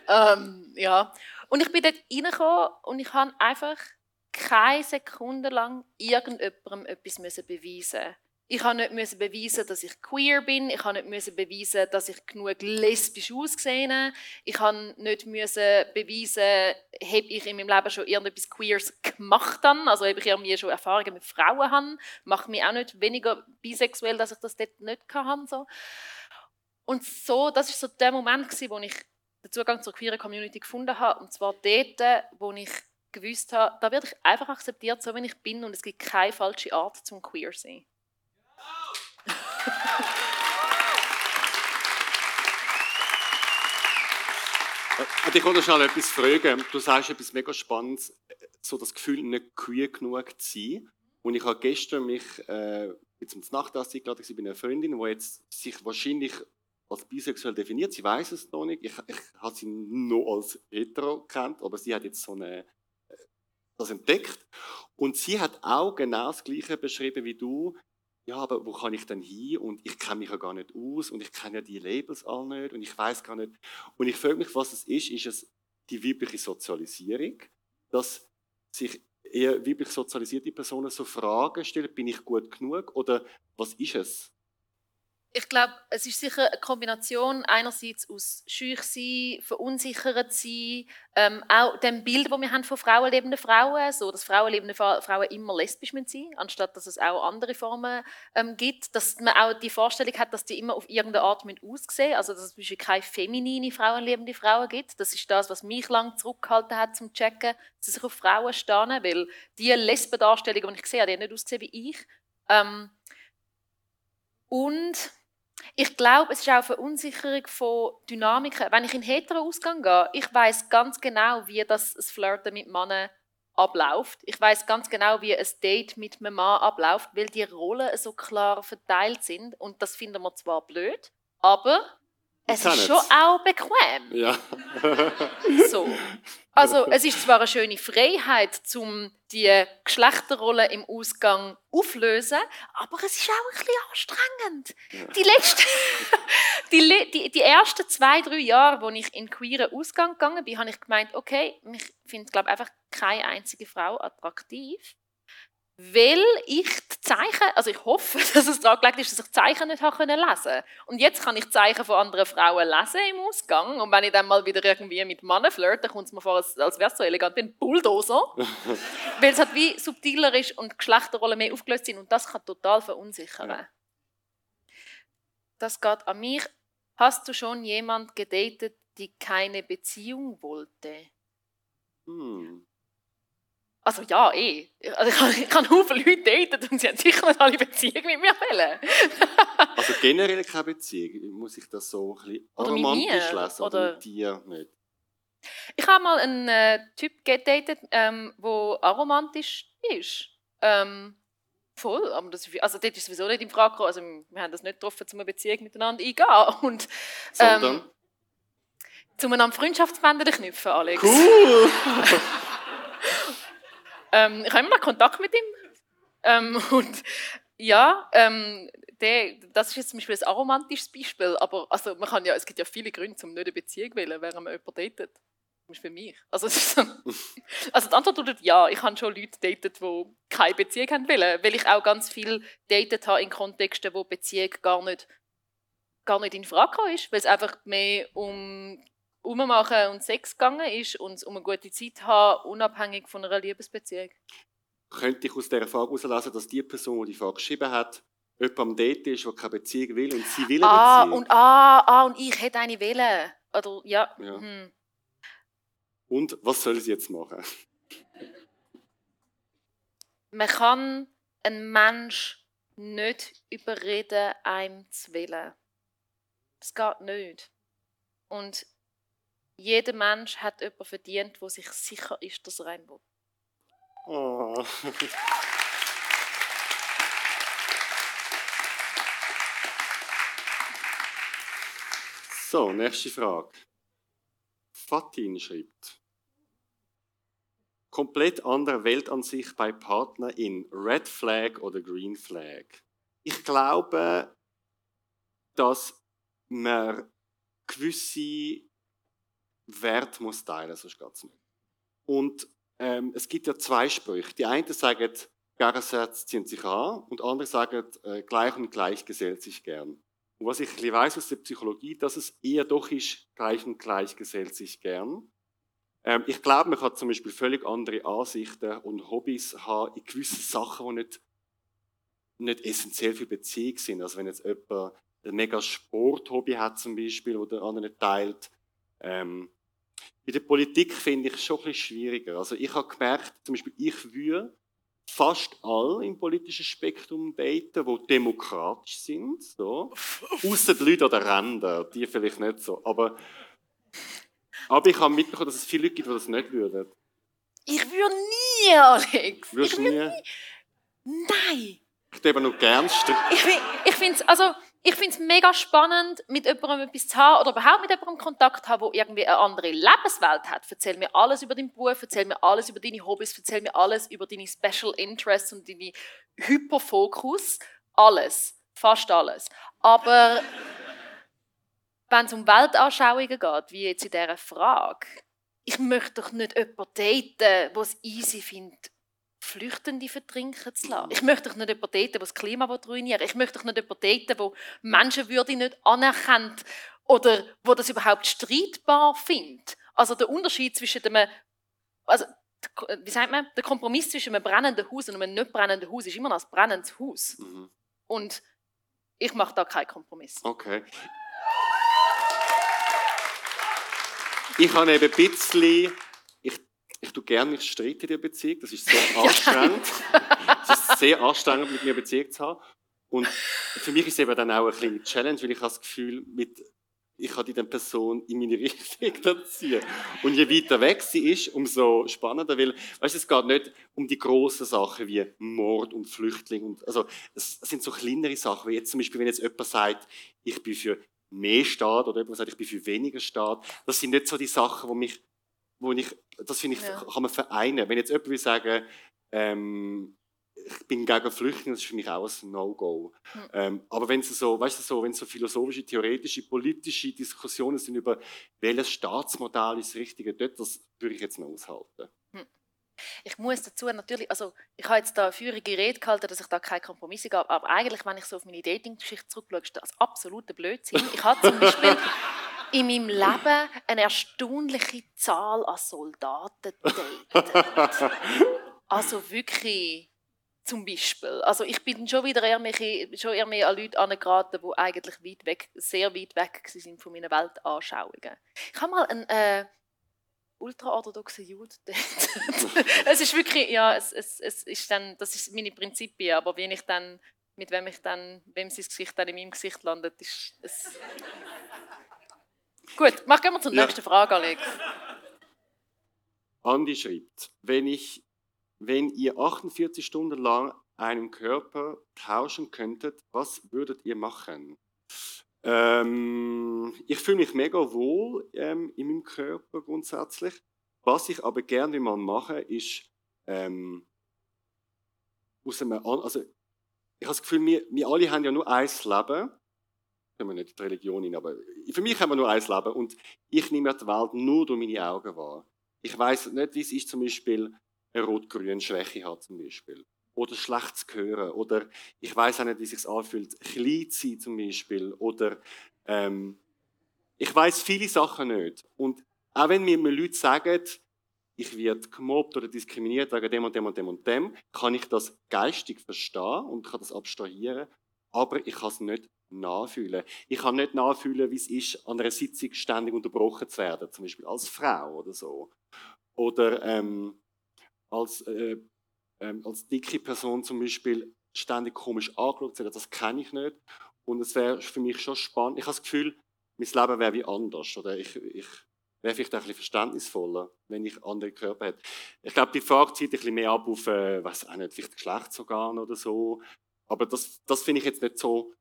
ähm, ja. Und ich bin dort reingekommen und ich habe einfach keine Sekunde lang irgendjemandem etwas beweisen ich habe nicht müssen beweisen, dass ich queer bin. Ich habe nicht müssen beweisen, dass ich genug lesbisch ausgesehen Ich habe nicht müssen beweisen, habe ich in meinem Leben schon irgendetwas Queers gemacht habe. Also habe ich irgendwie schon Erfahrungen mit Frauen habe. Macht mich auch nicht weniger bisexuell, dass ich das dort nicht hatte. So. Und so, das ist so der Moment wo ich den Zugang zur queeren Community gefunden habe. Und zwar dort, wo ich gewusst habe, da werde ich einfach akzeptiert, so wie ich bin und es gibt keine falsche Art zum queer sein. Und ich wollte schon etwas fragen. Du sagst etwas mega Spannendes, so das Gefühl, nicht queer genug zu sein. Und ich habe gestern mich äh, ins Nachtessen eingeladen, ich bin eine Freundin, die jetzt sich wahrscheinlich als bisexuell definiert. Sie weiß es noch nicht. Ich, ich habe sie nur als hetero kennt, aber sie hat jetzt so eine äh, das entdeckt. Und sie hat auch genau das Gleiche beschrieben wie du ja, aber wo kann ich denn hin? Und ich kenne mich ja gar nicht aus und ich kenne ja die Labels alle nicht und ich weiß gar nicht. Und ich frage mich, was es ist. Ist es die weibliche Sozialisierung, dass sich eher weiblich sozialisierte Personen so Fragen stellen, bin ich gut genug oder was ist es? Ich glaube, es ist sicher eine Kombination einerseits aus schüch sein, verunsichert sein, ähm, auch dem Bild, das wir haben von frauenlebenden Frauen, so dass frauenlebende Frauen immer lesbisch sein müssen, anstatt dass es auch andere Formen ähm, gibt, dass man auch die Vorstellung hat, dass die immer auf irgendeine Art aussehen also dass es keine feminine frauenlebende Frauen gibt. Das ist das, was mich lange zurückgehalten hat, zum zu checken, dass sich auf Frauen stehen, weil die Lesbendarstellungen, die ich sehe, die nicht ausgesehen wie ich. Ähm, und ich glaube, es ist auch eine Verunsicherung von Dynamiken. Wenn ich in hetero Ausgang gehe, ich weiß ganz genau, wie das, das Flirten mit Männern abläuft. Ich weiß ganz genau, wie ein Date mit einem Mann abläuft, weil die Rollen so klar verteilt sind. Und das finden wir zwar blöd, aber es ist schon auch bequem. Ja. so. Also es ist zwar eine schöne Freiheit, um die Geschlechterrollen im Ausgang aufzulösen, aber es ist auch ein bisschen anstrengend. Ja. Die, letzten, die, die, die, ersten zwei, drei Jahre, wo ich in queeren Ausgang gegangen bin, habe ich gemeint, okay, ich finde, glaube einfach keine einzige Frau attraktiv, weil ich die Zeichen, also ich hoffe, dass es daran gelegt ist, dass ich die Zeichen nicht habe können lesen Und jetzt kann ich die Zeichen von anderen Frauen lesen im Ausgang. Und wenn ich dann mal wieder irgendwie mit Männern flirte, kommt es mir vor, als, als wäre es so elegant wie ein Bulldozer. weil es halt wie subtiler ist und Geschlechterrollen mehr aufgelöst sind. Und das kann total verunsichern. Ja. Das geht an mich. Hast du schon jemand gedatet, die keine Beziehung wollte? Hm. Also ja, eh. Also ich habe, ich habe Leute datet und sie haben sicher nicht alle Beziehungen mit mir wollen. also generell keine Beziehung. Muss ich das so ein bisschen oder romantisch lesen? Oder, oder mit dir nicht? Ich habe mal einen äh, Typ gedatet, ähm, der aromantisch ist. Ähm, voll. Aber das, also dort ist sowieso nicht in Frage gekommen. Also wir haben das nicht getroffen, um eine Beziehung miteinander eingehen. Und, ähm, Sondern? Um einander Freundschaftsbänder knüpfen, Alex. Cool! Ähm, ich habe immer noch Kontakt mit ihm. Ähm, und ja, ähm, der, das ist jetzt zum Beispiel ein aromantisches Beispiel, aber also man kann ja, es gibt ja viele Gründe, um nicht eine Beziehung zu wählen, während man jemanden datet. Zum Beispiel mich. Also, so, also die Antwort lautet ja, ich habe schon Leute datet, die keine Beziehung haben wollen, weil ich auch ganz viel datet habe in Kontexten, wo Beziehung gar nicht, gar nicht in Frage ist, weil es einfach mehr um Ummachen und Sex gegangen ist und um eine gute Zeit zu haben, unabhängig von einer Liebesbeziehung. Könnte ich aus dieser Frage herauslesen, dass die Person, die die Frage geschrieben hat, jemand am Date ist, der keine Beziehung will und sie will eine ah, Beziehung? Und, ah, ah, und ich hätte eine willen. Oder, ja. ja. Hm. Und was soll sie jetzt machen? Man kann einen Mensch nicht überreden, einem zu willen. Das geht nicht. Und jeder Mensch hat jemanden verdient, der sich sicher ist, dass er einen will. Oh. so, nächste Frage. Fatin schreibt. Komplett andere Weltansicht bei Partner in Red Flag oder Green Flag. Ich glaube, dass man gewisse Wert muss teilen, sonst geht es nicht. Und ähm, es gibt ja zwei Sprüche. Die einen sagen, Gegensätze ziehen sich an und andere sagen, äh, gleich und gleich gesellt sich gern. Und was ich weiß aus der Psychologie, dass es eher doch ist, gleich und gleich gesellt sich gern. Ähm, ich glaube, man kann zum Beispiel völlig andere Ansichten und Hobbys haben in gewissen Sachen, die nicht, nicht essentiell für Beziehung sind. Also wenn jetzt jemand ein mega Sporthobby hat zum Beispiel, oder der andere teilt, ähm, in der Politik finde ich es schon ein bisschen schwieriger. Also ich habe gemerkt, zum Beispiel, ich würde fast alle im politischen Spektrum daten, die demokratisch sind. So. Außer die Leute an den Rändern, die vielleicht nicht so. Aber, aber ich habe mitbekommen, dass es viele Leute gibt, die das nicht würden. Ich würde nie, Alex. Würdest du nie? Nein. Ich würde noch gern Ich, ich finde es, also ich finde es mega spannend, mit jemandem etwas zu haben oder überhaupt mit jemandem Kontakt zu haben, der irgendwie eine andere Lebenswelt hat. Erzähl mir alles über deinen Beruf, erzähl mir alles über deine Hobbys, erzähl mir alles über deine Special Interests und deine Hyperfokus. Alles. Fast alles. Aber wenn es um Weltanschauungen geht, wie jetzt in dieser Frage, ich möchte doch nicht jemanden daten, der es easy findet, Flüchtende vertrinken zu lassen. Ich möchte doch nicht jemanden daten, der das Klima ruinieren Ich möchte doch nicht jemanden daten, der Menschenwürde nicht anerkennt oder wo das überhaupt streitbar findet. Also der Unterschied zwischen dem, also wie sagt man, der Kompromiss zwischen einem brennenden Haus und einem nicht brennenden Haus ist immer noch ein brennendes Haus. Mhm. Und ich mache da keinen Kompromiss. Okay. Ich habe eben ein bisschen ich tue gerne mich streiten in der Beziehung. Das ist sehr anstrengend. es ist sehr anstrengend, mit mir eine Beziehung zu haben. Und für mich ist es eben dann auch eine kleine Challenge, weil ich habe das Gefühl, mit, ich kann die Person in meine Richtung ziehen. Und je weiter weg sie ist, umso spannender, weil, weißt, es geht nicht um die grossen Sachen wie Mord und Flüchtling. Und, also, es sind so kleinere Sachen, wie jetzt zum Beispiel, wenn jetzt jemand sagt, ich bin für mehr Staat oder jemand sagt, ich bin für weniger Staat. Das sind nicht so die Sachen, die mich wo ich, das finde ich, ja. kann man vereinen. Wenn jetzt jemand will sagen, ähm, ich bin gegen Flüchtlinge, das ist für mich auch ein No-Go. Mhm. Ähm, aber wenn es so, weißt du, so, wenn so philosophische, theoretische, politische Diskussionen sind über welches Staatsmodell ist das Richtige dort, das würde ich jetzt noch aushalten. Mhm. Ich muss dazu natürlich, also ich habe jetzt da eine feurige Rede gehalten, dass ich da keine Kompromisse gab, aber eigentlich, wenn ich so auf meine Dating-Geschichte zurückschaue, ist das absolute Blödsinn. Ich habe zum Beispiel in meinem Leben eine erstaunliche Zahl an Soldaten datet. Also wirklich zum Beispiel. Also ich bin schon wieder eher mehr, schon eher mehr an Leute angeraten, die eigentlich weit weg, sehr weit weg sind von meinen Weltanschauungen. Ich habe mal einen äh, ultraorthodoxen Jude es ist wirklich, ja, es, es, es ist dann, das ist meine Prinzipien, aber wenn ich dann, mit wem ich dann, wem sein Gesicht dann in meinem Gesicht landet, ist es... Gut, mach gehen wir zur ja. nächsten Frage, Alex. Andi schreibt, wenn, ich, wenn ihr 48 Stunden lang einen Körper tauschen könntet, was würdet ihr machen? Ähm, ich fühle mich mega wohl ähm, in meinem Körper grundsätzlich. Was ich aber gerne mal mache, ist ähm, aus einem, also ich habe das Gefühl, wir, wir alle haben ja nur ein Leben können wir nicht die Religion hin, aber für mich haben wir nur ein Leben und ich nehme die Welt nur durch meine Augen wahr. Ich weiß nicht, wie es ist, zum Beispiel eine rot-grüne Schwäche hat, zum Beispiel. Oder schlecht zu hören. Oder ich weiß auch nicht, wie es sich anfühlt, klein zu sein, zum Beispiel. Oder ähm, ich weiß viele Sachen nicht. Und auch wenn mir Leute sagen, ich werde gemobbt oder diskriminiert wegen dem und dem und dem und dem, kann ich das geistig verstehen und kann das abstrahieren, aber ich kann es nicht nachfühlen. Ich kann nicht nachfühlen, wie es ist, an einer Sitzung ständig unterbrochen zu werden, zum Beispiel als Frau oder so. Oder ähm, als, äh, ähm, als dicke Person zum Beispiel ständig komisch angeschaut zu werden, das kenne ich nicht. Und es wäre für mich schon spannend. Ich habe das Gefühl, mein Leben wäre wie anders. Oder ich, ich wäre vielleicht ein bisschen verständnisvoller, wenn ich andere Körper hätte. Ich glaube, die Frage zieht ein bisschen mehr ab auf, äh, weiß auch nicht, vielleicht Geschlechtsorgan oder so. Aber das, das finde ich jetzt nicht so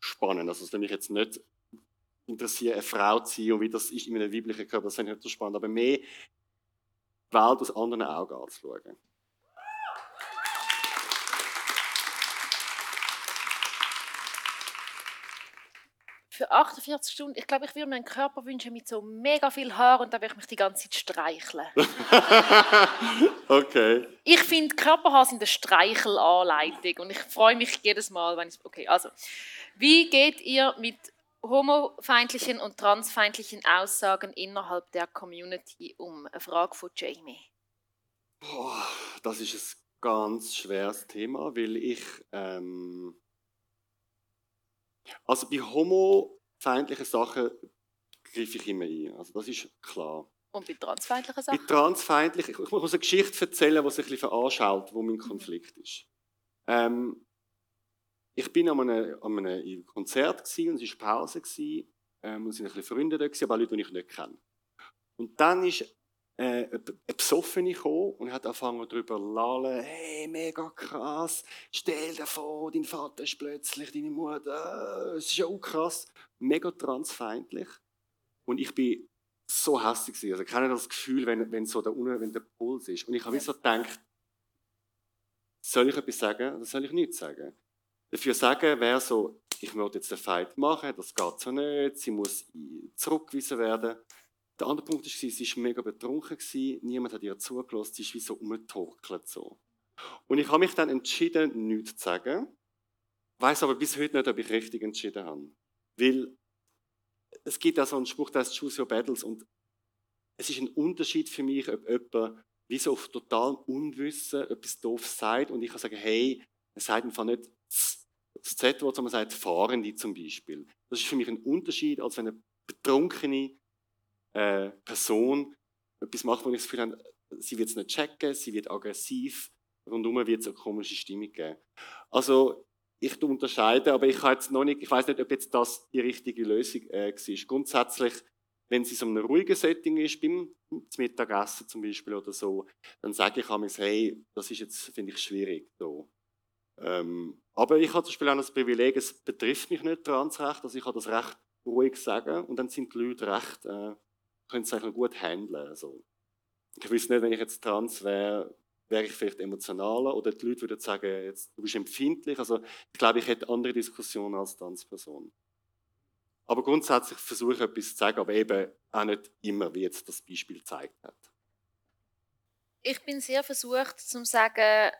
spannend. Also es würde mich jetzt nicht interessieren, eine Frau zu sein und wie das ist in einem weiblichen Körper, das finde ich nicht so spannend, aber mehr die Welt aus anderen Augen anzuschauen. für 48 Stunden, ich glaube, ich würde mir einen Körper wünschen mit so mega viel Haar und dann würde ich mich die ganze Zeit streicheln. okay. Ich finde, Körperhaar sind eine Streichelanleitung und ich freue mich jedes Mal, wenn ich okay, also wie geht ihr mit homofeindlichen und transfeindlichen Aussagen innerhalb der Community um? Eine Frage von Jamie. Boah, das ist ein ganz schweres Thema, weil ich ähm also bei homofeindlichen Sachen greife ich immer ein. Also das ist klar. Und bei transfeindlichen Sachen? Bei transfeindlichen, ich muss eine Geschichte erzählen, die sich ein bisschen veranschaulicht, wo mein mhm. Konflikt ist. Ähm, ich bin an einem, an einem Konzert gewesen, und es war Pause gewesen, ähm, und es waren ein bisschen Freunde da, gewesen, aber auch Leute, die ich nicht kenne. Und dann ist äh, ein Besoffene gekommen und hat angefangen darüber zu lallen, hey, mega krass, stell dir vor, dein Vater ist plötzlich deine Mutter, es ist ja auch krass, mega transfeindlich. Und ich bin so hässlich gewesen. Also ich kenne das Gefühl, wenn, wenn so der, wenn der Puls ist. Und ich habe ja. so gedacht, soll ich etwas sagen oder soll ich nichts sagen? Dafür sagen wäre so, ich möchte jetzt den Fight machen, das geht so nicht, sie muss zurückgewiesen werden. Der andere Punkt war, sie war mega betrunken, niemand hat ihr zugelassen, sie ist wie so umgetorkelt. So. Und ich habe mich dann entschieden, nichts zu sagen, weiß aber bis heute nicht, ob ich richtig entschieden habe. Weil es gibt auch so einen Spruch, der heißt Choose Your Battles und es ist ein Unterschied für mich, ob jemand wie so auf total Unwissen etwas doof sagt und ich kann sagen, hey, er sagt einfach nicht das Z-Wort, sondern man sagt Fahrende zum Beispiel. Das ist für mich ein Unterschied, als wenn eine betrunkene äh, Person etwas macht, wo ich das Gefühl habe, sie wird es nicht checken, sie wird aggressiv, rundum wird es eine komische Stimmung geben. Also ich unterscheide, aber ich, ich weiß nicht, ob jetzt das die richtige Lösung äh, war. Grundsätzlich, wenn es in so einem ruhigen Setting ist, beim Mittagessen zum Beispiel oder so, dann sage ich mir, hey, das ist jetzt, finde ich, schwierig. So. Ähm, aber ich habe zum Beispiel auch das Privileg, es betrifft mich nicht Transrecht, also ich kann das recht ruhig sagen und dann sind die Leute recht äh, können es eigentlich gut handeln. Also, ich wüsste nicht, wenn ich jetzt trans wäre, wäre ich vielleicht emotionaler oder die Leute würden sagen, jetzt, du bist empfindlich. Also ich glaube, ich hätte andere Diskussionen als Transperson. Aber grundsätzlich versuche ich etwas zu sagen, aber eben auch nicht immer, wie jetzt das Beispiel gezeigt hat. Ich bin sehr versucht, zu sagen,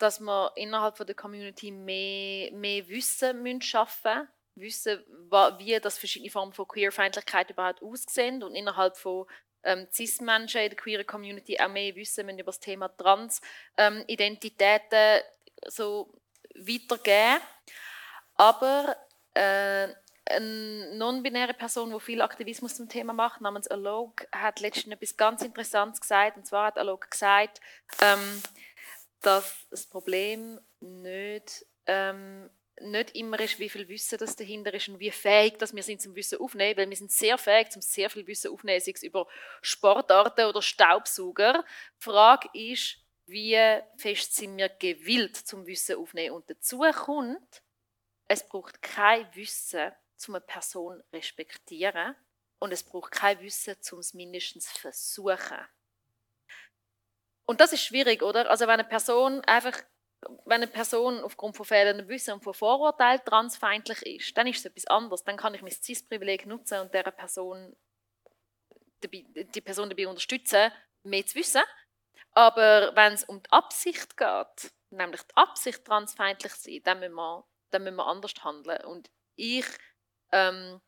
dass wir innerhalb der Community mehr, mehr Wissen müssen schaffen müssen. Wissen, wie das verschiedene Formen von Queerfeindlichkeit überhaupt aussehen und innerhalb von ähm, Cis-Menschen in der queeren Community auch mehr wissen müssen über das Thema Trans-Identitäten ähm, so weitergeben. Aber äh, eine non-binäre Person, die viel Aktivismus zum Thema macht, namens Alok, hat letztens etwas ganz Interessantes gesagt. Und zwar hat Alok gesagt, ähm, dass das Problem nicht, ähm, nicht immer ist, wie viel Wissen das dahinter ist und wie fähig dass wir sind zum Wissen aufnehmen, weil wir sind sehr fähig zum sehr viel Wissen aufnehmen, sei es über Sportarten oder Staubsauger. Die Frage ist, wie fest sind wir gewillt zum Wissen aufnehmen und dazu kommt, es braucht kein Wissen, um eine Person zu respektieren und es braucht kein Wissen, um es mindestens zu versuchen. Und das ist schwierig, oder? Also wenn eine Person einfach, wenn eine Person aufgrund von fehlendem Wissen und von Vorurteilen transfeindlich ist, dann ist es etwas anderes. Dann kann ich mein CIS-Privileg nutzen und der Person, die Person dabei unterstützen, mehr zu wissen. Aber wenn es um die Absicht geht, nämlich die Absicht transfeindlich zu sein, dann müssen wir, dann müssen wir anders handeln. Und ich, ähm,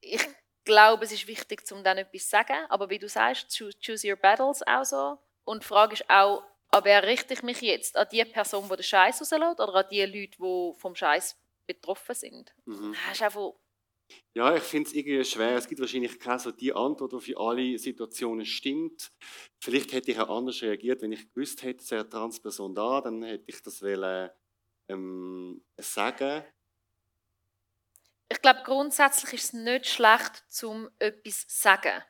ich glaube, es ist wichtig, um dann etwas zu sagen. Aber wie du sagst, choose, your battles auch so. Und die Frage ist auch, an wer richte ich mich jetzt? An die Person, die den Scheiß rauslässt oder an die Leute, die vom Scheiß betroffen sind? Mhm. Das ist einfach ja, ich finde es irgendwie schwer. Es gibt wahrscheinlich keine so die Antwort, die für alle Situationen stimmt. Vielleicht hätte ich auch anders reagiert, wenn ich gewusst hätte, es eine Transperson da, dann hätte ich das wollen, ähm, sagen. Ich glaube, grundsätzlich ist es nicht schlecht, zum etwas zu sagen.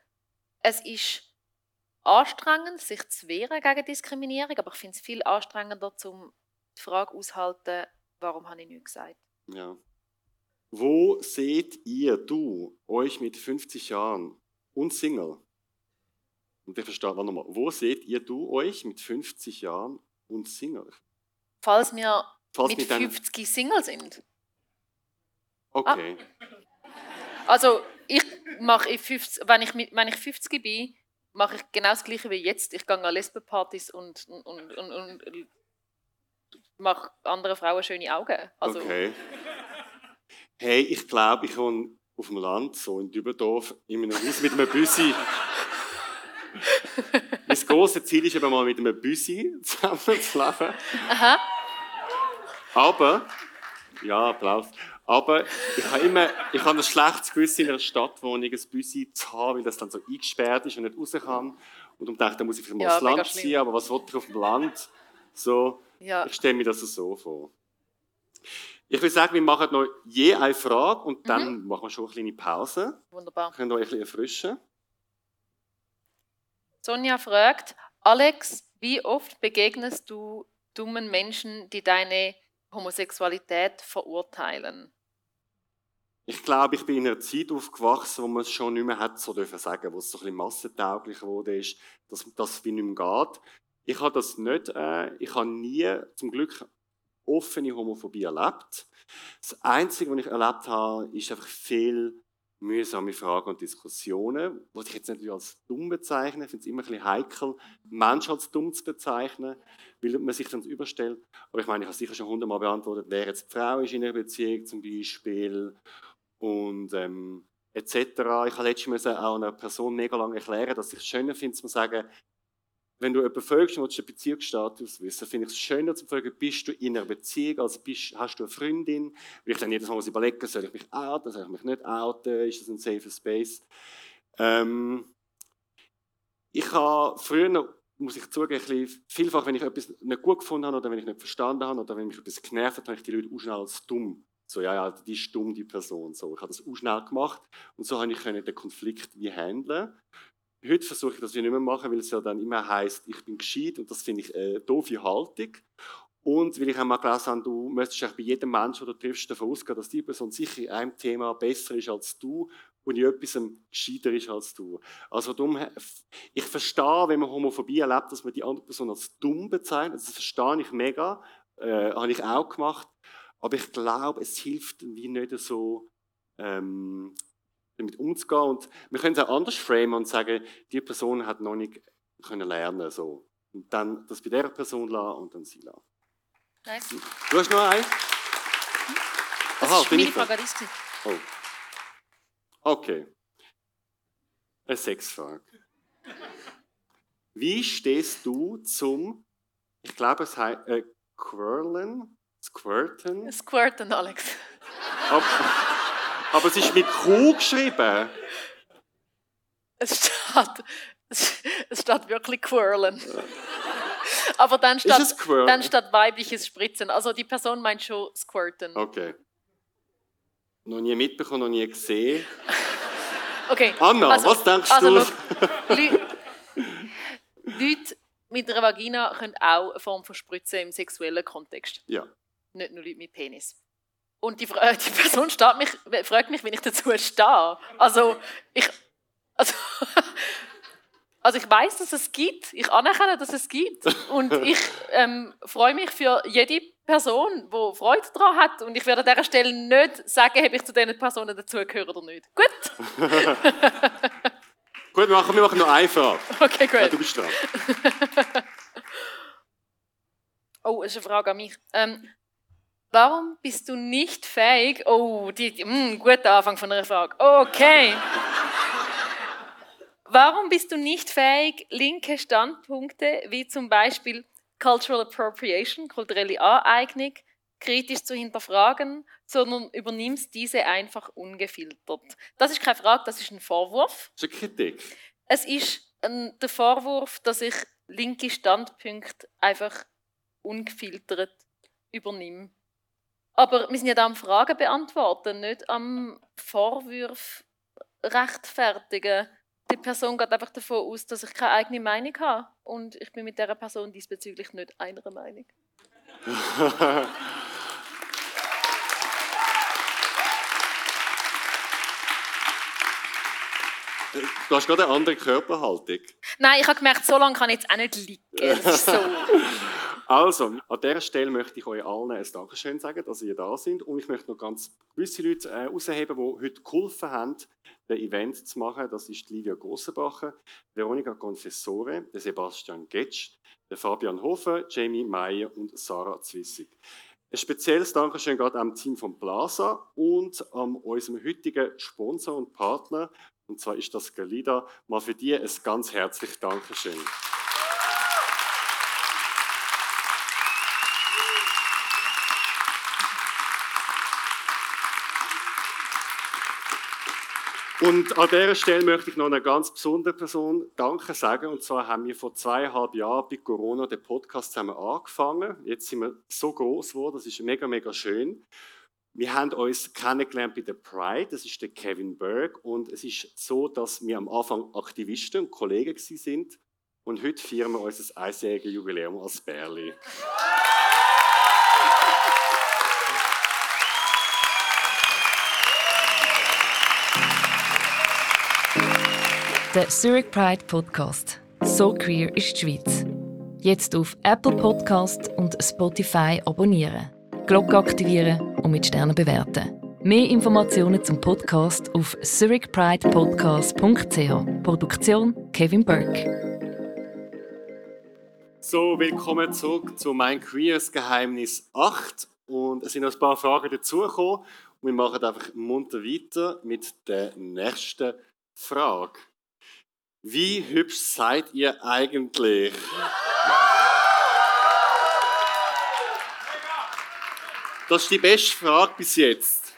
Es ist anstrengend, sich zu wehren gegen Diskriminierung, aber ich finde es viel anstrengender, um die Frage auszuhalten, warum habe ich nichts gesagt. Ja. Wo seht ihr, du, euch mit 50 Jahren und Single? Und ich verstehe nochmal, wo seht ihr, du, euch mit 50 Jahren und Single? Falls wir Falls mit 50 Single sind. Okay. Ah. Also, ich mache, wenn, ich, wenn ich 50 bin, mache ich genau das Gleiche wie jetzt. Ich gehe an Lesbenpartys und, und, und, und, und mache anderen Frauen schöne Augen. Also, okay. Hey, ich glaube, ich wohne auf dem Land, so in Dübendorf, in einem Haus mit einem Büssi. mein grosses Ziel ist eben mal mit einem Büssi zusammenzuleben. Aha. Aber, ja, Applaus. Aber ich habe immer, ich habe ein schlechtes Gewissen in einer Stadtwohnung ein Büssi zu haben, weil das dann so eingesperrt ist und nicht raus kann. Und ich dachte, da muss ich mal ja, aufs Land ziehen, aber was will ich auf dem Land? So, ja. ich stelle mir das so vor. Ich würde sagen, wir machen noch je eine Frage und dann mhm. machen wir schon eine kleine Pause. Wunderbar. Können wir euch ein bisschen erfrischen. Sonja fragt, Alex, wie oft begegnest du dummen Menschen, die deine Homosexualität verurteilen? Ich glaube, ich bin in einer Zeit aufgewachsen, wo man es schon nicht mehr hat so dürfen sagen, wo es so ein bisschen massentauglich wurde, ist, dass das wie nicht mehr geht. Ich habe das nicht, äh, ich habe nie, zum Glück offene Homophobie erlebt. Das Einzige, was ich erlebt habe, ist einfach viel mühsame Fragen und Diskussionen, die ich jetzt nicht als dumm bezeichne. Ich finde es immer ein bisschen heikel, Menschen als dumm zu bezeichnen, weil man sich dann überstellt. Aber ich meine, ich habe sicher schon hundertmal beantwortet, wer jetzt die Frau ist in einer Beziehung zum Beispiel und ähm, etc. Ich habe letztens auch einer Person mega lange erklären, dass ich es schöner finde, zu sagen, wenn du jemanden willst du den Beziehungsstatus wissen, finde ich es schöner zu fragen, bist du in einer Beziehung, also bist, hast du eine Freundin? Weil ich dann jedes Mal muss überlegen, soll ich mich outen, soll ich mich nicht outen, ist das ein safer Space? Ähm, ich habe früher, muss ich zugeben, vielfach, wenn ich etwas nicht gut gefunden habe oder wenn ich nicht verstanden habe oder wenn mich etwas genervt hat, habe ich die Leute auch schnell als dumm so, ja, ja, die ist dumm, die Person. So, ich habe das auch schnell gemacht und so habe ich den Konflikt wie handeln. Heute versuche ich das nicht mehr machen, weil es ja dann immer heißt, ich bin gescheit und das finde ich eine doofe Haltung. Und weil ich einmal gelesen habe, du möchtest bei jedem Menschen, den du triffst, davon ausgehen, dass die Person sicher in einem Thema besser ist als du und in etwas gescheiter ist als du. Also darum, ich verstehe, wenn man Homophobie erlebt, dass man die andere Person als dumm bezeichnet. Das verstehe ich mega. Äh, habe ich auch gemacht. Aber ich glaube, es hilft wie nicht so, ähm, damit umzugehen. Und wir können es auch anders framen und sagen, die Person hat noch nicht können lernen so. Und dann das bei dieser Person lassen und dann sie lassen. Nice. Du hast noch einen? Das Aha, ist bin meine ich? Frage. Oh. Okay. Eine Sexfrage. Wie stehst du zum, ich glaube es heißt, äh, Quirlen? Squirten? Squirten, Alex. Ab, aber es ist mit Q geschrieben. Es steht, es, steht wirklich Quirlen. Aber dann Quirlen? dann steht weibliches Spritzen. Also die Person meint schon Squirten. Okay. Noch nie mitbekommen, noch nie gesehen. Okay. Anna, also, was denkst also, du? schau, Leu- Leute mit einer Vagina können auch eine Form von Spritzen im sexuellen Kontext. Ja. Nicht nur Leute mit Penis. Und die, die Person mich, fragt mich, wie ich dazu stehe. Also, ich. Also, also ich weiß, dass es gibt. Ich anerkenne, dass es gibt. Und ich ähm, freue mich für jede Person, die Freude daran hat. Und ich werde an dieser Stelle nicht sagen, ob ich zu diesen Personen dazugehöre oder nicht. Gut? Gut, wir machen, wir machen noch eine Frage. Okay, gut. Ja, du bist dran. Oh, das ist eine Frage an mich. Ähm, warum bist du nicht fähig? Oh, die, die, mm, guter Anfang von einer Frage. Okay. warum bist du nicht fähig, linke Standpunkte wie zum Beispiel Cultural Appropriation, kulturelle Aneignung, kritisch zu hinterfragen, sondern übernimmst diese einfach ungefiltert? Das ist keine Frage, das ist ein Vorwurf. Das ist eine Kritik. Es ist ein, der Vorwurf, dass ich linke Standpunkte einfach ungefiltert übernehme. Aber wir sind ja da am Fragen beantworten, nicht am Vorwurf rechtfertigen. Die Person geht einfach davon aus, dass ich keine eigene Meinung habe. Und ich bin mit dieser Person diesbezüglich nicht einer Meinung. Du hast gerade eine andere Körperhaltung. Nein, ich habe gemerkt, so lange kann ich jetzt auch nicht liegen. Ist so. Also, an dieser Stelle möchte ich euch allen ein Dankeschön sagen, dass ihr da sind. Und ich möchte noch ganz gewisse Leute äh, herausheben, die heute geholfen haben, den Event zu machen. Das ist Livia Grossenbacher, Veronika Confessore, Sebastian Getsch, Fabian Hofer, Jamie Meyer und Sarah Zwissig. Ein spezielles Dankeschön geht am Team von Plaza und an unserem heutigen Sponsor und Partner, und zwar ist das Galida. Mal für die ein ganz herzliches Dankeschön. Und an dieser Stelle möchte ich noch einer ganz besonderen Person Danke sagen. Und zwar haben wir vor zweieinhalb Jahren bei Corona den Podcast zusammen angefangen. Jetzt sind wir so groß geworden, das ist mega, mega schön. Wir haben uns kennengelernt bei der Pride, das ist der Kevin Berg. Und es ist so, dass wir am Anfang Aktivisten und Kollegen sind. Und heute feiern wir unser einjähriges Jubiläum als Bärli. Der Zurich Pride Podcast. So queer ist die Schweiz. Jetzt auf Apple Podcast und Spotify abonnieren. Glocke aktivieren und mit Sternen bewerten. Mehr Informationen zum Podcast auf zurichpridepodcast.ch. Produktion Kevin Burke. So, willkommen zurück zu mein Queers Geheimnis 8. Und es sind noch ein paar Fragen dazugekommen. Und wir machen einfach munter weiter mit der nächsten Frage. Wie hübsch seid ihr eigentlich? Das ist die beste Frage bis jetzt.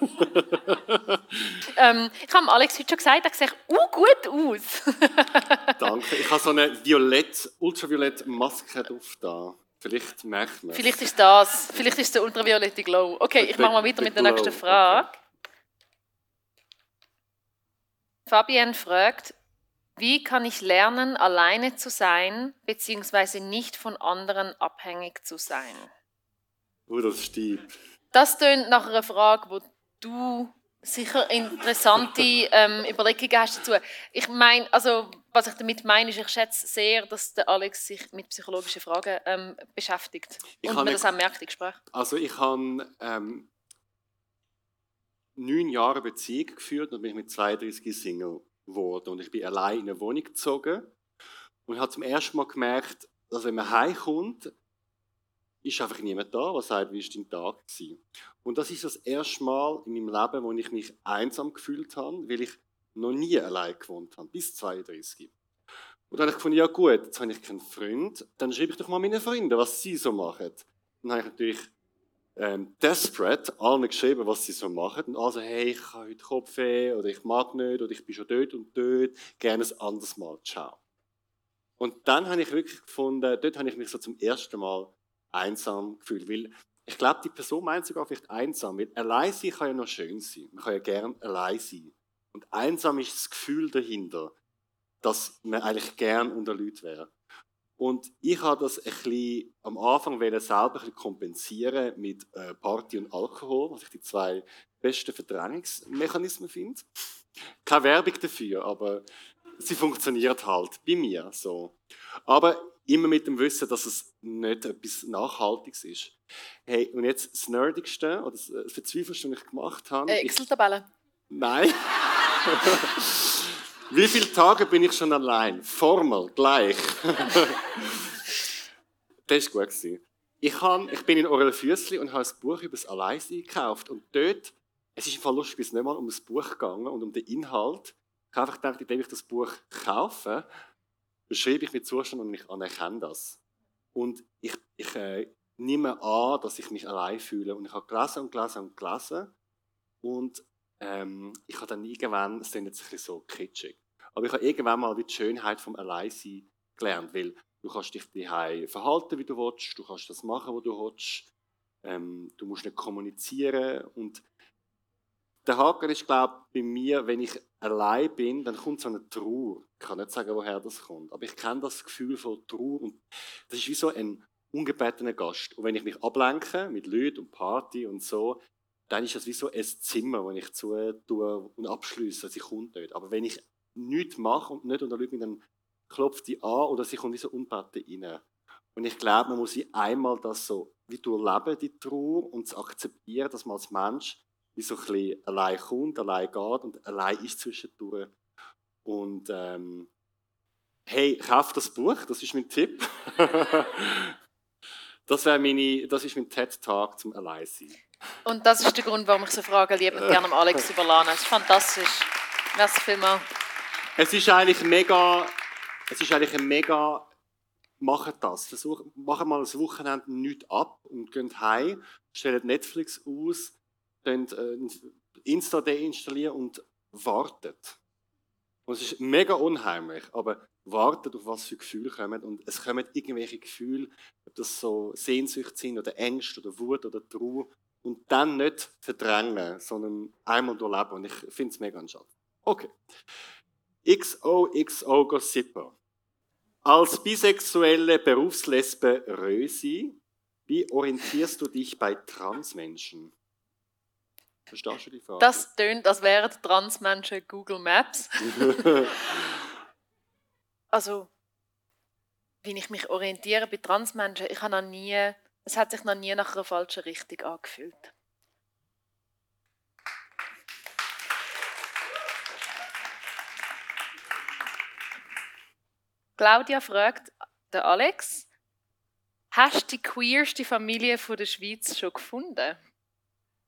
Ähm, ich habe Alex heute schon gesagt, er sieht uh, gut aus. Danke. Ich habe so eine violett, ultraviolette Maske drauf da. Vielleicht merkt man. Vielleicht ist das, vielleicht ist der ultraviolette Glow. Okay, ich mache mal weiter mit der nächsten Frage. Fabienne fragt, wie kann ich lernen, alleine zu sein, beziehungsweise nicht von anderen abhängig zu sein? Oh, das ist deep. Das tönt nach einer Frage, wo du sicher interessante ähm, Überlegungen hast dazu. Ich meine, also was ich damit meine, ist, ich schätze sehr, dass der Alex sich mit psychologischen Fragen ähm, beschäftigt Ich und habe man das auch merkt im Gespräch. Also ich habe ähm, neun Jahre Beziehung geführt und bin mit 32 Single geworden. Und ich bin allein in eine Wohnung gezogen. Und habe zum ersten Mal gemerkt, dass wenn man heimkommt, ist einfach niemand da, der sagt, wie war dein Tag war. Und das ist das erste Mal in meinem Leben, wo ich mich einsam gefühlt habe, weil ich noch nie allein gewohnt habe, bis 32. Und dann habe ich gefunden, ja gut, jetzt habe ich keinen Freund, dann schreibe ich doch mal meinen Freunden, was sie so machen. Dann habe ich natürlich ähm, desperate allen geschrieben, was sie so machen. Und also, hey, ich habe heute Kopfweh, oder ich mag nicht, oder ich bin schon dort und dort, gerne ein anderes Mal, ciao. Und dann habe ich wirklich gefunden, dort habe ich mich so zum ersten Mal einsam gefühlt, weil ich glaube, die Person meint sogar vielleicht einsam, weil allein sein kann ja noch schön sein. Man kann ja gerne allein sein. Und einsam ist das Gefühl dahinter, dass man eigentlich gern unter Leuten wäre. Und ich habe das ein bisschen am Anfang selber ein bisschen kompensieren mit äh, Party und Alkohol, was ich die zwei besten Verdrängungsmechanismen finde. Keine Werbung dafür, aber sie funktioniert halt bei mir so. Aber immer mit dem Wissen, dass es nicht etwas Nachhaltiges ist. Hey, und jetzt das Nerdigste oder das Verzweifelste, was ich gemacht habe. Äh, Excel-Tabelle. Nein. Wie viele Tage bin ich schon allein? Formel, gleich. das war gut. Ich, kann, ich bin in Orel Füssli und habe ein Buch über das Alleinsein gekauft. Und dort, es ist im Fall lustig, es nicht mal um das Buch gegangen und um den Inhalt. Ich habe einfach gedacht, indem ich das Buch kaufe, beschreibe ich meinen Zustand und ich anerkenne das. Und ich, ich äh, nehme an, dass ich mich allein fühle. Und ich habe gelesen und gelesen und gelesen. Und ähm, ich habe dann irgendwann, es klingt jetzt ein bisschen so kitschig, aber ich habe irgendwann mal die Schönheit vom Alleinsein gelernt, weil du kannst dich daheim verhalten, wie du willst, du kannst das machen, was du willst, ähm, du musst nicht kommunizieren und der Haken ist, glaube ich, bei mir, wenn ich allein bin, dann kommt so eine Trauer. Ich kann nicht sagen, woher das kommt, aber ich kenne das Gefühl von Trauer und das ist wie so ein ungebetener Gast. Und wenn ich mich ablenke mit Leuten und Party und so, dann ist das wie so ein Zimmer, wo ich zu tue und abschließe, sie kommt nicht. Aber wenn ich nichts mache und nicht unter Leute dann klopft die an oder sie kommt wie so unbettet rein. Und ich glaube, man muss wie einmal das so wie durchleben, die Trauer, und zu akzeptieren, dass man als Mensch wie so ein bisschen allein kommt, allein geht und allein ist zwischendurch. Und ähm, hey, kauf das Buch, das ist mein Tipp. das, meine, das ist mein TED-Tag zum Alleinsein. Und das ist der Grund, warum ich so Fragen liebe und gerne Alex überlasse. Es ist fantastisch. Merci vielmals. Es ist eigentlich mega, es ist eigentlich mega, macht das. Versuch, machen mal ein Wochenende nichts ab und gehen heim, stellen Netflix aus, dann äh, Insta deinstallieren und wartet. Und es ist mega unheimlich, aber wartet auf was für Gefühle kommen und es kommen irgendwelche Gefühle, ob das so Sehnsucht sind oder Ängste oder Wut oder Trauer und dann nicht verdrängen, sondern einmal durchleben. Und ich finde es mega anschaulich. Okay. XOXO Gossiper. Als bisexuelle Berufslesbe Rösi, wie orientierst du dich bei Transmenschen? Verstehst du die Frage? Das tönt, als wären Transmenschen Google Maps. also, wie ich mich orientiere bei Transmenschen, ich habe noch nie es hat sich noch nie nach einer falschen Richtung angefühlt. Claudia fragt der Alex, hast du die queerste Familie von der Schweiz schon gefunden?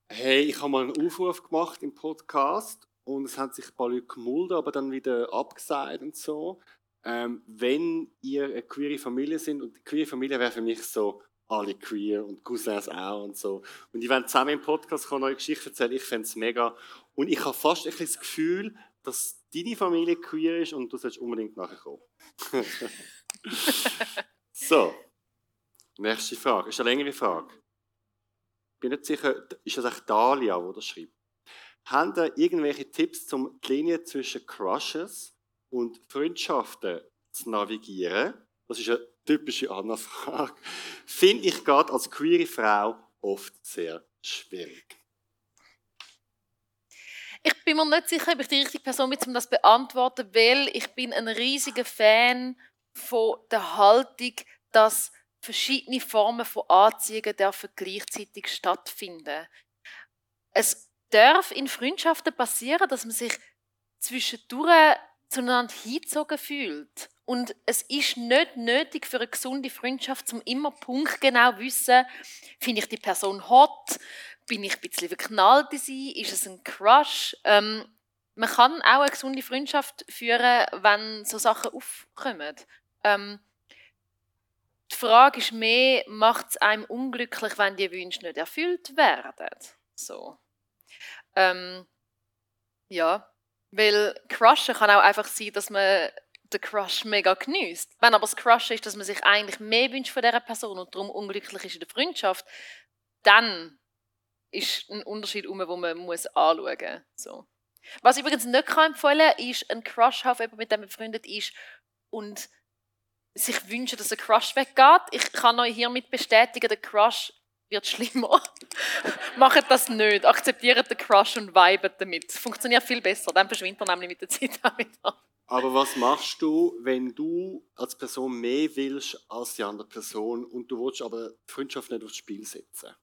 Hey, ich habe mal einen Aufruf gemacht im Podcast und es haben sich ein paar Leute gemulden, aber dann wieder abgesagt und so. Ähm, wenn ihr eine queere Familie sind und die queere Familie wäre für mich so alle queer und Cousins auch und so. Und die werden zusammen im Podcast kommen, neue Geschichten erzählen. Ich fände es mega. Und ich habe fast ein das Gefühl, dass deine Familie queer ist und du sollst unbedingt nachher kommen. so, nächste Frage. Ist eine längere Frage. Ich bin nicht sicher, ist das echt Dalia, die das schreibt? Haben da irgendwelche Tipps, um die Linie zwischen Crushes und Freundschaften zu navigieren? Das ist eine typische Anna-Frage. Finde ich gerade als queere Frau oft sehr schwierig. Ich bin mir nicht sicher, ob ich die richtige Person bin, um das zu beantworten, weil ich bin ein riesiger Fan von der Haltung, dass verschiedene Formen von Anziehungen dürfen gleichzeitig stattfinden. Es darf in Freundschaften passieren, dass man sich zwischendurch zueinander hingezogen fühlt Und es ist nicht nötig für eine gesunde Freundschaft, zum immer punktgenau wissen, finde ich die Person hot, bin ich ein bisschen verknallt in sie, ist es ein Crush. Ähm, man kann auch eine gesunde Freundschaft führen, wenn so Sachen aufkommen. Ähm, die Frage ist mehr, macht es einem unglücklich, wenn die Wünsche nicht erfüllt werden? So. Ähm, ja, weil Crushen kann auch einfach sein, dass man den Crush mega genießt. Wenn aber das Crush ist, dass man sich eigentlich mehr wünscht von dieser Person und darum unglücklich ist in der Freundschaft, dann ist ein Unterschied wo man muss anschauen muss. So. Was ich übrigens nicht empfehlen kann, ist ein Crush auf jemanden, mit dem man befreundet ist und sich wünschen, dass ein Crush weggeht. Ich kann euch hiermit bestätigen, der Crush wird schlimmer. Macht das nicht. Akzeptiert den Crush und vibet damit. Funktioniert viel besser. Dann verschwindet er nämlich mit der Zeit auch wieder. Aber was machst du, wenn du als Person mehr willst als die andere Person und du willst aber die Freundschaft nicht aufs Spiel setzen?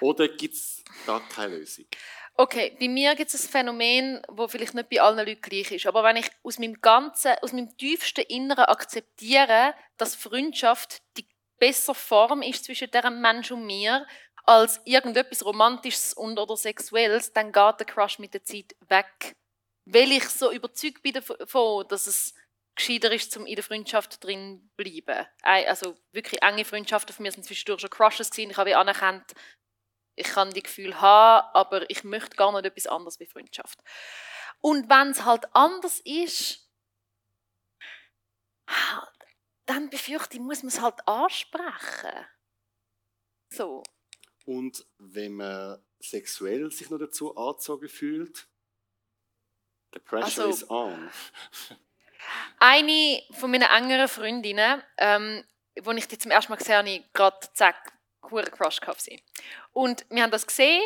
Oder gibt es da keine Lösung? Okay, bei mir gibt es ein Phänomen, das vielleicht nicht bei allen Leuten gleich ist. Aber wenn ich aus meinem ganzen, aus meinem tiefsten Inneren akzeptiere, dass Freundschaft die bessere Form ist zwischen diesem Mensch und mir, als irgendetwas Romantisches und oder Sexuelles, dann geht der Crush mit der Zeit weg weil ich so überzeugt bin davon, dass es gescheiter ist, um in der Freundschaft drin zu bleiben. Also wirklich enge Freundschaften von mir sind zwischendurch schon Crushes gewesen. Ich habe anerkannt, ich kann die Gefühle haben, aber ich möchte gar nicht etwas anderes wie Freundschaft. Und wenn es halt anders ist, dann befürchte ich, muss man es halt ansprechen. So. Und wenn man sexuell sich noch dazu angezogen fühlt, The pressure also, is on. eine von meinen engeren Freundinnen, ähm, wo ich die zum ersten Mal gesehen habe, gerade zack, hure Crush gehabt sie. Und wir haben das gesehen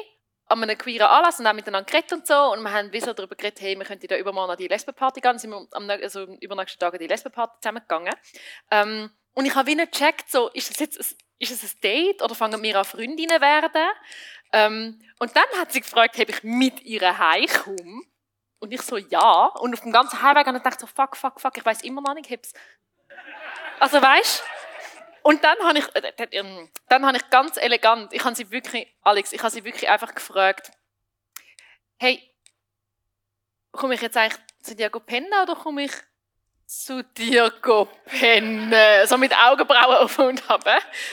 an einem queeren Anlass und haben miteinander geredet und so und wir haben wie so darüber geredet, hey, wir könnten da übermorgen an die Lesbenparty gehen, dann sind wir am also übernächsten Tag an die Lesbenparty zusammengegangen. Ähm, und ich habe wie nicht gecheckt, so, ist das jetzt ein, ist das ein Date oder fangen wir an Freundinnen werden? Ähm, und dann hat sie gefragt, ob ich mit ihr heimkomme. Und ich so, ja. Und auf dem ganzen Heimweg habe ich gedacht so, fuck, fuck, fuck, ich weiß immer noch nicht, hab's. Also weißt Und dann habe ich, äh, ähm, dann habe ich ganz elegant, ich habe sie wirklich, Alex, ich habe sie wirklich einfach gefragt, hey, komme ich jetzt eigentlich zu dir pennen oder komme ich zu dir pennen? So mit Augenbrauen auf und ab,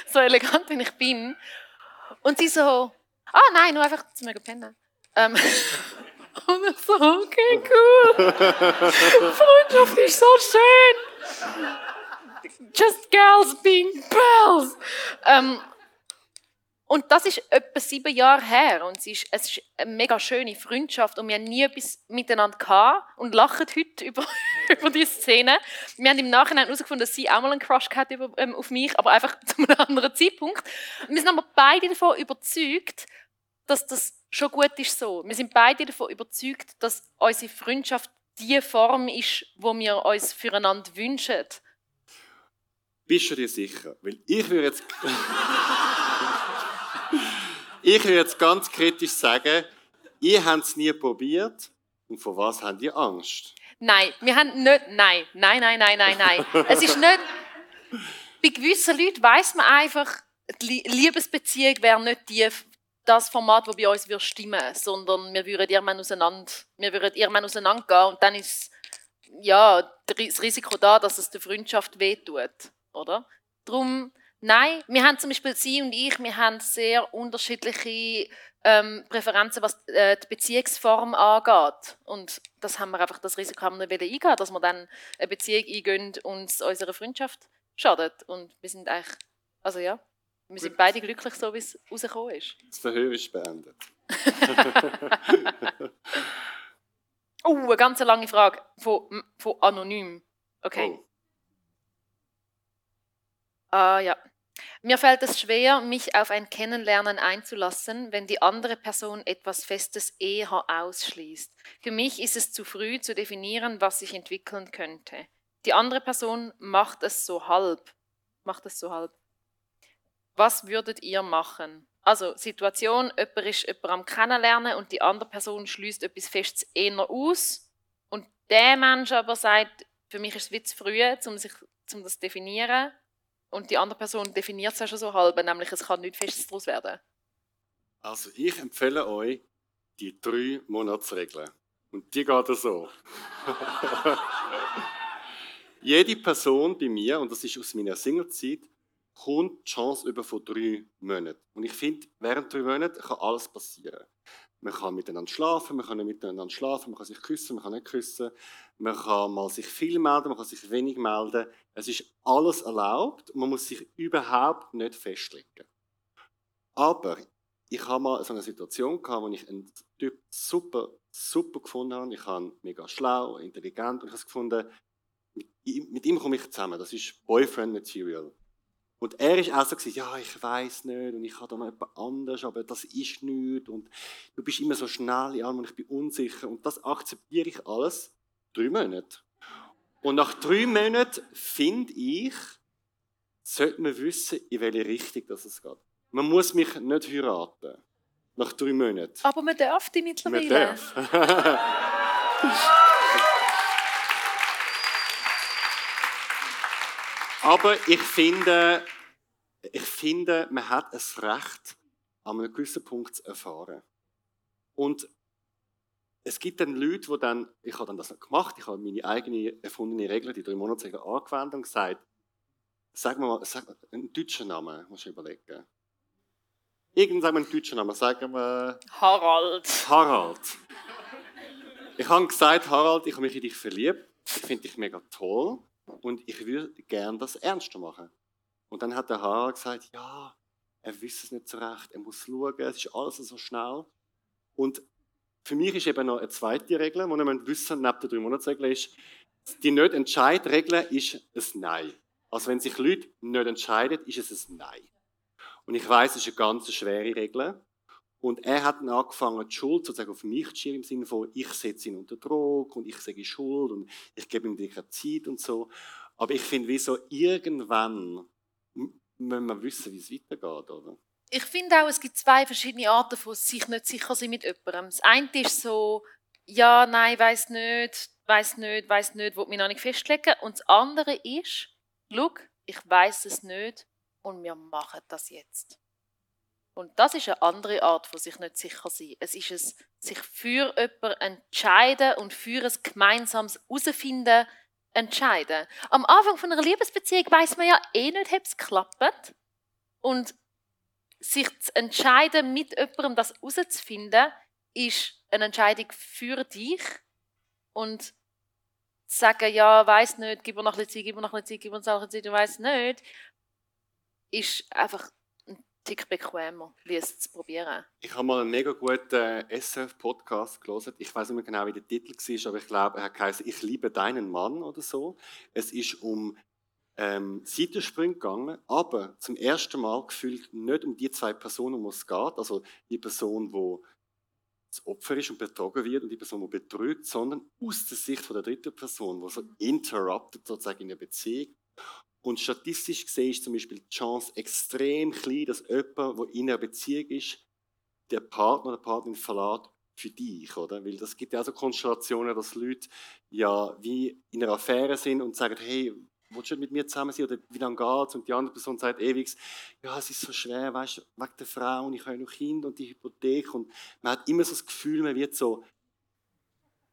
so elegant, wie ich bin. Und sie so, ah nein, nur einfach zu mir pennen. Ähm, Und ich so, okay, cool. Freundschaft ist so schön. Just girls being pals. Ähm, und das ist etwa sieben Jahre her und es ist, es ist eine mega schöne Freundschaft und wir haben nie etwas miteinander gehabt und lachen heute über, über diese Szene. Wir haben im Nachhinein herausgefunden, dass sie auch mal einen Crush hatte über, ähm, auf mich, aber einfach zu einem anderen Zeitpunkt. wir sind aber beide davon überzeugt, dass das schon gut ist so. Wir sind beide davon überzeugt, dass unsere Freundschaft die Form ist, wo wir uns füreinander wünschen. Bist du dir sicher? Weil ich würde jetzt, ich würde jetzt ganz kritisch sagen, ihr habt es nie probiert und vor was habt ihr Angst? Nein, wir haben nicht, nein, nein, nein, nein, nein, nein. es ist nicht, bei gewissen Leuten weiß man einfach, die Liebesbeziehung wäre nicht die das Format, das bei uns würde stimmen, sondern wir würden irgendwann auseinander, wir würden und dann ist ja das Risiko da, dass es der Freundschaft wehtut, oder? Drum, nein, wir haben zum Beispiel sie und ich, wir haben sehr unterschiedliche ähm, Präferenzen, was äh, die Beziehungsform angeht. Und das haben wir einfach, das Risiko haben wir nicht eingehen, dass wir dann eine Beziehung eingehen und es unserer Freundschaft schadet. Und wir sind eigentlich, also ja. Wir sind beide glücklich, so wie es rausgekommen ist. Das Verhör ist beendet. oh, eine ganz lange Frage von, von Anonym. Okay. Oh. Ah, ja. Mir fällt es schwer, mich auf ein Kennenlernen einzulassen, wenn die andere Person etwas Festes eher ausschließt. Für mich ist es zu früh zu definieren, was sich entwickeln könnte. Die andere Person macht es so halb. Macht es so halb. Was würdet ihr machen? Also Situation, jemand ist jemand am Kennenlernen und die andere Person schließt etwas Festes eher aus und der Mensch aber sagt, für mich ist es wie zu früh, um, sich, um das zu definieren. Und die andere Person definiert es ja schon so halb, nämlich es kann nichts Festes daraus werden. Also ich empfehle euch die drei Monatsregel. Und die geht so. Jede Person bei mir, und das ist aus meiner Singlezeit, kommt die Chance über von drei Monaten. Und ich finde, während drei Monaten kann alles passieren. Man kann miteinander schlafen, man kann nicht miteinander schlafen, man kann sich küssen, man kann nicht küssen, man kann mal sich viel melden, man kann sich wenig melden. Es ist alles erlaubt und man muss sich überhaupt nicht festlegen. Aber ich habe mal so eine Situation gehabt, wo ich einen Typ super, super gefunden habe. Ich habe mega schlau, intelligent und ich habe gefunden, mit ihm komme ich zusammen. Das ist Boyfriend Material. Und er ist auch so gewesen, ja, ich weiß nicht und ich habe da noch jemand anders, aber das ist nicht und du bist immer so schnell ja, und ich bin unsicher und das akzeptiere ich alles drei Monate. Und nach drei Monaten finde ich, sollte man wissen, in welche Richtung das es geht. Man muss mich nicht heiraten. Nach drei Monaten. Aber man darf die mittlerweile. Man darf. Aber ich finde, ich finde, man hat ein Recht, an einem gewissen Punkt zu erfahren. Und es gibt dann Leute, die dann, ich habe dann das gemacht, ich habe meine eigene erfundene Regel, die drei Monatsregel angewendet und gesagt, sag mal, sag mal einen deutschen Namen, musst du überlegen. Irgendeinen einen deutschen Namen, sagen wir... Harald. Harald. Ich habe gesagt, Harald, ich habe mich in dich verliebt, ich finde dich mega toll und ich würde gerne das ernster machen. Und dann hat der Harald gesagt, ja, er wüsste es nicht so recht, er muss schauen, es ist alles so schnell. Und für mich ist eben noch eine zweite Regel, die man wissen neben der drei Monatsregel ist, die nicht entscheid Regel ist ein Nein. Also wenn sich Leute nicht entscheiden, ist es ein Nein. Und ich weiß, es ist eine ganz schwere Regel. Und er hat dann angefangen, die Schuld sozusagen auf mich zu schieben, im Sinne von, ich setze ihn unter Druck und ich sage Schuld und ich gebe ihm die Zeit und so. Aber ich finde, wie so irgendwann müssen wir wissen, wie es weitergeht, oder? Ich finde auch, es gibt zwei verschiedene Arten von sich nicht sicher sein mit jemandem. Das eine ist so, ja, nein, weiß nicht, weiß nicht, weiß nicht, will mich noch nicht festlegen. Und das andere ist, schau, ich weiß es nicht und wir machen das jetzt. Und das ist eine andere Art von sich nicht sicher sein. Es ist es, sich für jemanden entscheiden und für ein gemeinsames Herausfinden entscheiden. Am Anfang von einer Liebesbeziehung weiß man ja eh nicht, ob es klappt. Und sich zu entscheiden, mit jemandem das herauszufinden, ist eine Entscheidung für dich. Und zu sagen, ja, weiß nicht, gib mir noch ein bisschen Zeit, gib mir noch ein bisschen Zeit, gib mir noch ein bisschen Zeit, du weißt nicht, ist einfach Tick bequemer, wie es zu probieren. Ich habe mal einen mega guten SF-Podcast gelesen. Ich weiß nicht mehr genau, wie der Titel war, aber ich glaube, er geheißen, Ich liebe deinen Mann oder so. Es ist um ähm, Seitensprünge gegangen, aber zum ersten Mal gefühlt nicht um die zwei Personen, um die es geht. Also die Person, die das Opfer ist und betrogen wird und die Person, die betrügt, sondern aus der Sicht von der dritten Person, die so interrupted sozusagen in der Beziehung und statistisch gesehen ist zum Beispiel die Chance extrem klein, dass jemand, der in einer Beziehung ist, der Partner oder Partnerin verlässt für dich, oder? Weil das gibt ja auch so Konstellationen, dass Leute ja wie in einer Affäre sind und sagen, hey, willst du mit mir zusammen sein oder wie lange geht's? Und die andere Person sagt ewig, ja, es ist so schwer, weißt du, wegen der Frau und ich habe noch Kinder und die Hypothek und man hat immer so das Gefühl, man wird so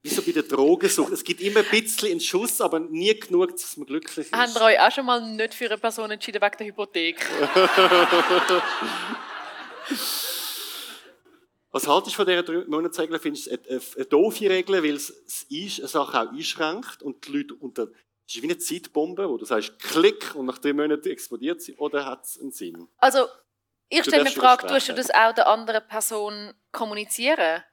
wie so bei der Drogensucht. Es gibt immer ein bisschen einen Schuss, aber nie genug, dass man glücklich ist. Haben ihr euch auch schon mal nicht für eine Person entschieden wegen der Hypothek? Was haltest du von dieser Monatsregel? Findest du es eine, doofe Regel, weil es, es eine Sache auch einschränkt und die Leute unter es ist wie eine Zeitbombe, wo du sagst, klick und nach drei Monaten explodiert sie, oder hat es einen Sinn? Also, ich stelle mir die Frage, tust du das auch der anderen Person kommunizieren?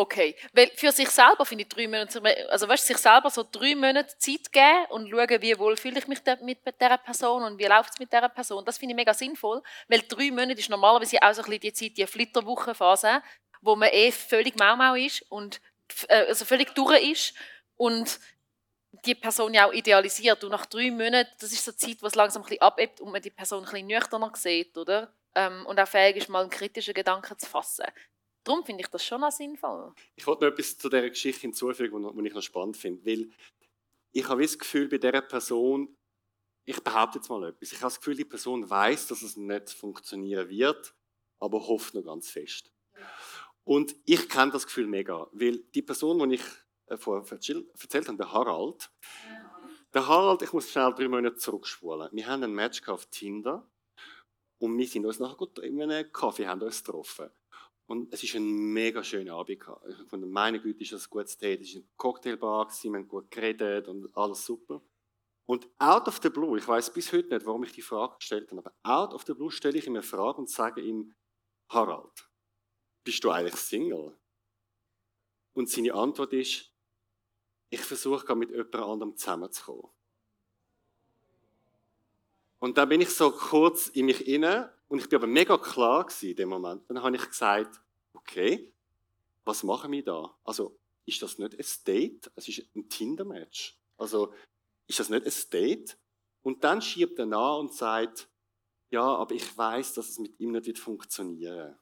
Okay, weil für sich selber finde ich drei Monate, also weißt, sich selber so drei Monate Zeit geben und schauen, wie wohl fühle ich mich mit dieser Person und wie läuft es mit dieser Person, das finde ich mega sinnvoll, weil drei Monate ist normalerweise auch so ein bisschen die Zeit, die Flitterwochenphase, wo man eh völlig mau-mau ist und äh, also völlig durch ist und die Person ja auch idealisiert und nach drei Monaten, das ist so die Zeit, wo es langsam ein bisschen abebbt und man die Person ein bisschen nüchterner sieht, oder? Ähm, und auch fähig ist, mal einen kritischen Gedanken zu fassen. Darum finde ich das schon auch sinnvoll. Ich wollte noch etwas zu dieser Geschichte hinzufügen, was ich noch spannend finde. Weil ich habe das Gefühl, bei dieser Person, ich behaupte jetzt mal etwas, ich habe das Gefühl, die Person weiß, dass es nicht funktionieren wird, aber hofft noch ganz fest. Und ich kenne das Gefühl mega, weil die Person, die ich äh, vorher erzählt habe, der Harald, der Harald, ich muss schnell drei Monate zurückspulen. Wir haben ein Match auf Tinder und wir sind uns nachher gut in einem Kaffee haben uns getroffen. Und es war ein mega schöner Abend. Von meiner Güte ist das ein gutes Date. Es war eine Cocktailbar, wir haben gut geredet und alles super. Und out of the blue, ich weiß bis heute nicht, warum ich die Frage gestellt habe, aber out of the blue stelle ich ihm eine Frage und sage ihm, Harald, bist du eigentlich Single? Und seine Antwort ist, ich versuche gerade mit jemand anderem zusammenzukommen. Und dann bin ich so kurz in mich inne und ich bin aber mega klar in dem Moment. Dann habe ich gesagt, okay, was machen wir da? Also, ist das nicht ein Date? Es ist ein Tinder-Match. Also, ist das nicht ein Date? Und dann schiebt er nach und sagt, ja, aber ich weiß, dass es mit ihm nicht funktionieren wird.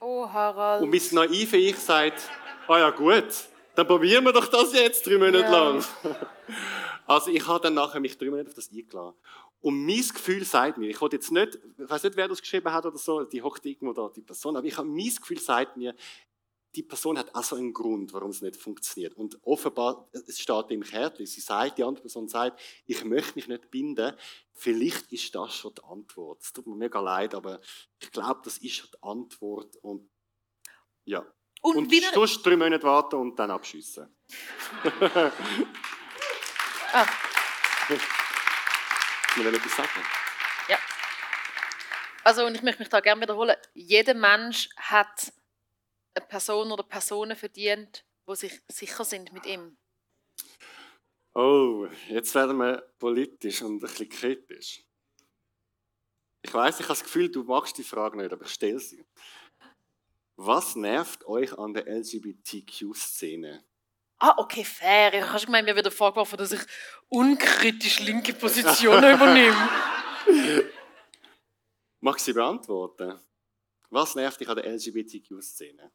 Oh, Harald. Und mein naive Ich sagt, ah ja gut, dann probieren wir doch das jetzt drei Monate ja. lang. Also ich habe dann nachher mich drei Monate auf das eingeladen. Und mein Gefühl sagt mir, ich wollte jetzt nicht, ich weiß nicht, wer das geschrieben hat oder so, die hockt irgendwo da, die Person, aber ich habe, mein Gefühl sagt mir, die Person hat also einen Grund, warum es nicht funktioniert. Und offenbar, es steht im Kärtchen, sie sagt, die andere Person sagt, ich möchte mich nicht binden. Vielleicht ist das schon die Antwort. Es tut mir mega leid, aber ich glaube, das ist schon die Antwort. Und ja. Und, und wieder... du drei Monate warten und dann abschiessen. ah. Ich will etwas sagen. Ja. Also, und ich möchte mich da gerne wiederholen. Jeder Mensch hat eine Person oder Personen verdient, wo sich sicher sind mit ihm. Oh, jetzt werden wir politisch und ein bisschen kritisch. Ich weiß, ich habe das Gefühl, du magst die Frage nicht, aber ich stelle sie. Was nervt euch an der LGBTQ-Szene? Ah, okay, fair. Ich habe gemeint, mir wieder vorgeworfen, dass ich unkritisch linke Positionen übernehme. Mag ich sie beantworten? Was nervt dich an der LGBTQ-Szene?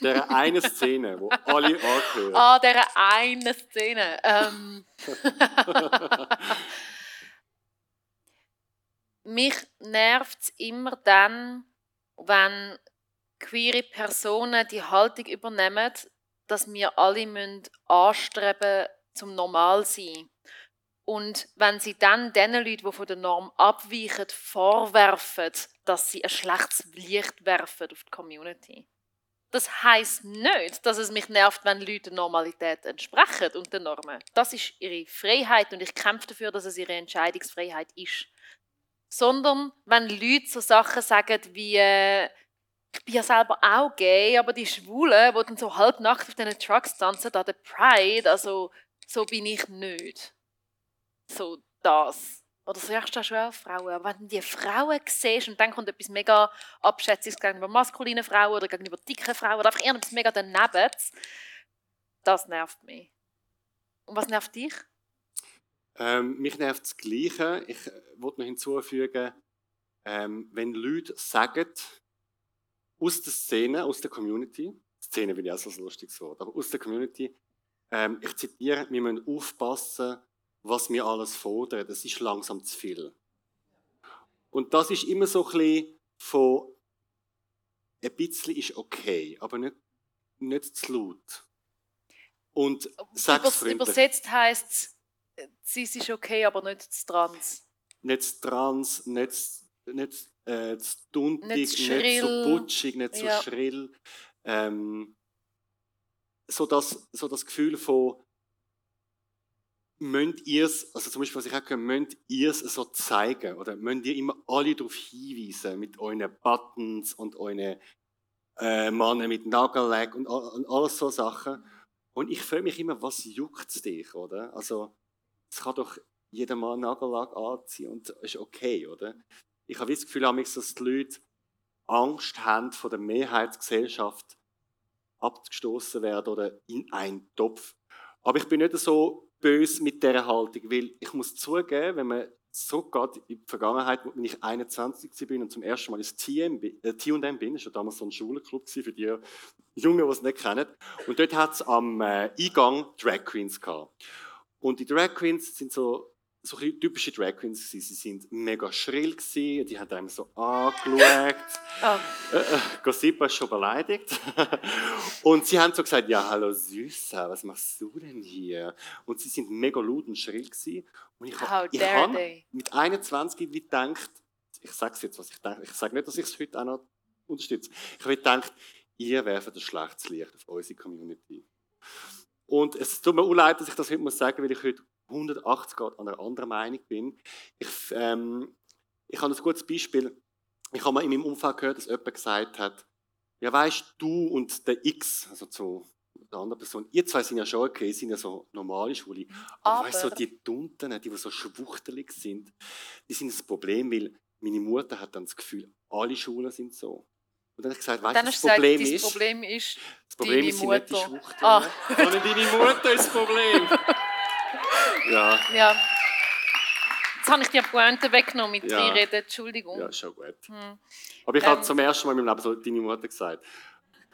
Der eine Szene, wo alle angehören. Ah, der eine Szene. Ähm. Mich nervt es immer dann, wenn queere Personen die Haltung übernehmen, dass wir alle müssen anstreben zum normal sein. Und wenn sie dann den Leuten, die von der Norm abweichen, vorwerfen, dass sie ein schlechtes Licht werfen auf die Community. Das heißt nicht, dass es mich nervt, wenn Leute der Normalität entsprechen und den Normen. Das ist ihre Freiheit und ich kämpfe dafür, dass es ihre Entscheidungsfreiheit ist. Sondern wenn Leute so Sachen sagen wie äh, ich bin ja selber auch gay, aber die Schwulen, die dann so halb Nacht auf diesen Trucks tanzen, an der Pride, also so bin ich nicht. So das. Oder sagst du schon auch Frauen? Aber wenn du die Frauen siehst und dann kommt etwas mega Abschätziges gegenüber maskulinen Frauen oder gegenüber dicken Frauen oder einfach irgendetwas mega daneben, das nervt mich. Und was nervt dich? Ähm, mich nervt das Gleiche. Ich äh, wollte noch hinzufügen, ähm, wenn Leute sagen, aus der Szene, aus der Community, Szene will ich auch so ein lustiges Wort, aber aus der Community, ähm, ich zitiere, wir müssen aufpassen, was wir alles fordern. Das ist langsam zu viel. Und das ist immer so ein bisschen von, ein bisschen ist okay, aber nicht, nicht zu laut. Und Übers, Übersetzt heisst es, es ist okay, aber nicht zu trans. Nicht zu trans, nicht, nicht äh, zu duntig, nicht, nicht, so putschig, nicht so ja. schrill. Ähm, so, das, so das Gefühl von, müsst ihr es, also zum Beispiel, was ich auch höre, müsst ihr es so zeigen oder müsst ihr immer alle darauf hinweisen mit euren Buttons und euren äh, Mannen mit Nagellack und, und alles so Sachen. Und ich frage mich immer, was juckt es dich, oder? Also, es kann doch jeder Mann Nagellack anziehen und ist okay, oder? Ich habe das Gefühl, dass die Leute Angst haben, von der Mehrheitsgesellschaft abgestoßen werden oder in einen Topf. Aber ich bin nicht so böse mit dieser Haltung, weil ich muss zugeben, wenn man zurückgeht in die Vergangenheit, wenn ich 21 war und zum ersten Mal ins T&M bin, äh, bin, das war damals so ein Schulenclub für die, Jungen, die es nicht kennen. Und dort hat es am äh, Eingang Drag Queens gehabt. Und die Drag Queens sind so so typische Drag Queens gewesen. Sie sind mega schrill gewesen, die haben einem so angeschaut. Oh. Äh, äh, Gossipa ist schon beleidigt. und sie haben so gesagt, ja, hallo Süße, was machst du denn hier? Und sie sind mega laut und schrill gewesen. Und ich, habe mit 21 wie gedacht, ich sage jetzt, was ich denke, ich sage nicht, dass ich es heute auch noch unterstütze. Ich habe gedacht, ihr werft ein schlechtes Licht auf unsere Community. Und es tut mir leid, dass ich das heute muss sagen, weil ich heute 180 Grad an einer anderen Meinung bin. Ich, ähm, ich habe ein gutes Beispiel. Ich habe mal in meinem Umfeld gehört, dass jemand gesagt hat, ja weißt du und der X, also zu der anderen Person, ihr zwei sind ja schon okay, sind ja so normale Schwule. Aber, aber weißt du, so die Dunten, die, die so schwuchtelig sind, die sind das Problem, weil meine Mutter hat dann das Gefühl, alle Schulen sind so. Und dann habe ich gesagt, weißt du, das Problem gesagt, ist, Problem ist, das Problem sind nicht die Schwuchteln, ah. sondern deine Mutter ist das Problem. Ja. ja. Jetzt habe ich die Pointe weggenommen mit ja. Reden. Entschuldigung. Ja, schon gut. Hm. Aber ich ähm. habe zum ersten Mal in meinem Leben so deine Mutter gesagt.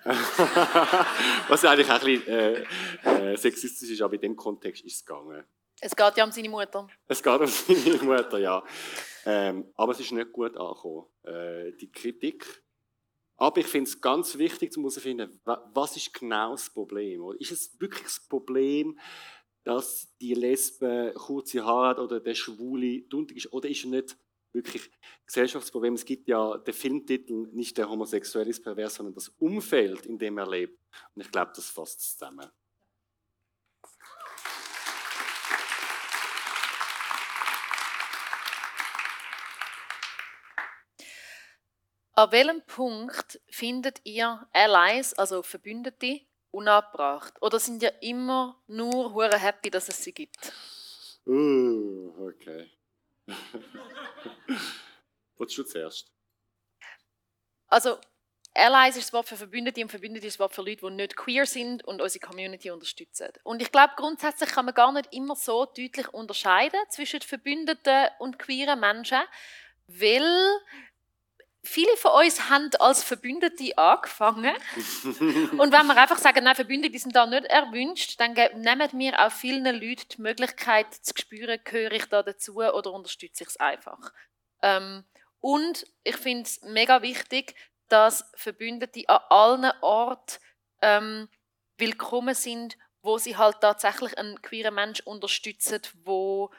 Was eigentlich auch ein bisschen äh, äh, sexistisch ist, aber in dem Kontext ist es gegangen. Es geht ja um seine Mutter. Es geht um seine Mutter, ja. Ähm, aber es ist nicht gut angekommen, äh, die Kritik. Aber ich finde es ganz wichtig, zu finden, was ist genau das Problem? Ist es wirklich das Problem, dass die Lesbe kurze Haare hat oder der Schwule dunkel ist? Oder ist er nicht wirklich Gesellschaftsproblem? Es gibt ja den Filmtitel nicht der Homosexuelle ist pervers, sondern das Umfeld, in dem er lebt. Und ich glaube, das fasst zusammen. An welchem Punkt findet ihr Allies, also Verbündete, unabbracht? Oder sind ja immer nur hure happy, dass es sie gibt? Uh, okay. Was du zuerst? Also, Allies ist das Wort für Verbündete und Verbündete ist das Wort für Leute, die nicht queer sind und unsere Community unterstützen. Und ich glaube, grundsätzlich kann man gar nicht immer so deutlich unterscheiden zwischen Verbündeten und queeren Menschen, weil viele von uns haben als Verbündete angefangen. und wenn wir einfach sagen, nein, Verbündete sind da nicht erwünscht, dann nehmen wir auch vielen Leuten die Möglichkeit zu spüren, gehöre ich da dazu oder unterstütze ich es einfach. Ähm, und ich finde es mega wichtig, dass Verbündete an allen Orten ähm, willkommen sind, wo sie halt tatsächlich einen queeren Mensch unterstützen, wo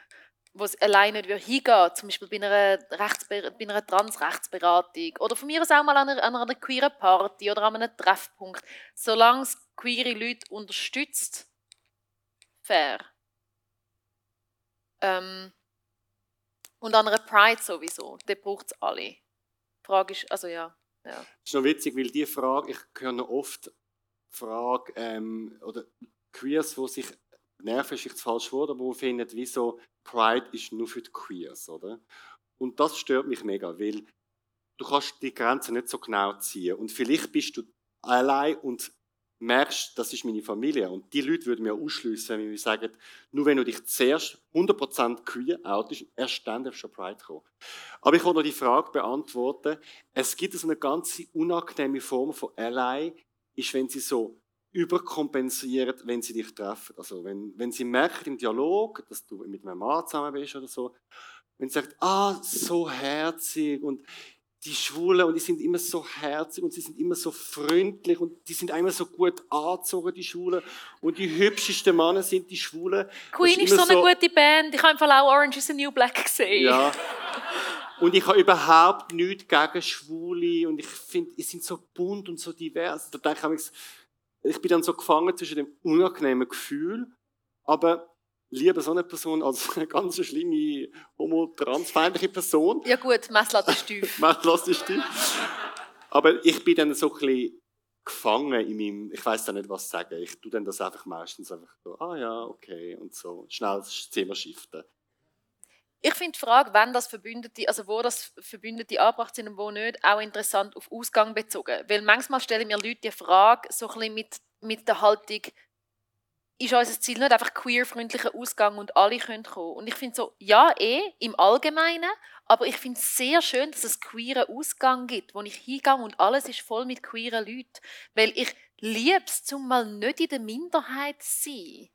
wo es alleine hingehen zum Beispiel bei einer, Rechtsbe bei einer Transrechtsberatung oder von mir aus auch mal an einer, an einer queeren Party oder an einem Treffpunkt. Solange es queere Leute unterstützt, fair. Ähm, und an einer Pride sowieso, da braucht es alle. Die Frage ist, also ja. ja. Das ist noch witzig, weil die Frage, ich höre noch oft Frage, ähm, oder Queers, die sich Nerven ist das falsche Wort, aber wo findet, wieso Pride ist nur für die Queers, oder? Und das stört mich mega, weil du kannst die Grenze nicht so genau ziehen. Und vielleicht bist du allein und merkst, das ist meine Familie. Und die Leute würden mir ausschließen, wenn wir sagen, nur wenn du dich zuerst 100% queer outest, erst dann darfst du Pride kommen. Aber ich wollte noch die Frage beantworten. Es gibt so eine ganz unangenehme Form von Ally, ist, wenn sie so überkompensiert, wenn sie dich treffen. Also wenn, wenn sie merken im Dialog, dass du mit einem Mann zusammen bist oder so, wenn sie sagt, ah, so herzig und die Schwulen und die sind immer so herzig und sie sind immer so freundlich und die sind immer so gut angezogen, die Schwulen. Und die hübschesten Männer sind die Schwulen. Queen ist, ist so eine so, gute Band. Ich habe einfach auch Orange is the New Black gesehen. Ja. Und ich habe überhaupt nichts gegen Schwule und ich finde, sie sind so bunt und so divers. Da denke ich, ich bin dann so gefangen zwischen dem unangenehmen Gefühl, aber lieber so eine Person als eine ganz schlimme homo-transfeindliche Person. Ja gut, Messlatte ist tief. Messlatte ist tief. Aber ich bin dann so ein bisschen gefangen in meinem, ich weiß dann nicht, was sagen. Ich tue dann das einfach meistens einfach so, ah ja, okay, und so, schnell das Thema shiften. Ich finde die Frage, wann das Verbündete, also wo das Verbündete angebracht sind und wo nicht, auch interessant auf Ausgang bezogen. Weil manchmal stellen mir Leute die Frage, so ein bisschen mit, mit der Haltung, ist unser Ziel nicht einfach queer-freundlicher Ausgang und alle können kommen. Und ich finde so, ja, eh, im Allgemeinen, aber ich finde es sehr schön, dass es queeren Ausgang gibt, wo ich hingehe und alles ist voll mit queeren Leuten. Weil ich liebe es, zum mal nicht in der Minderheit zu sein.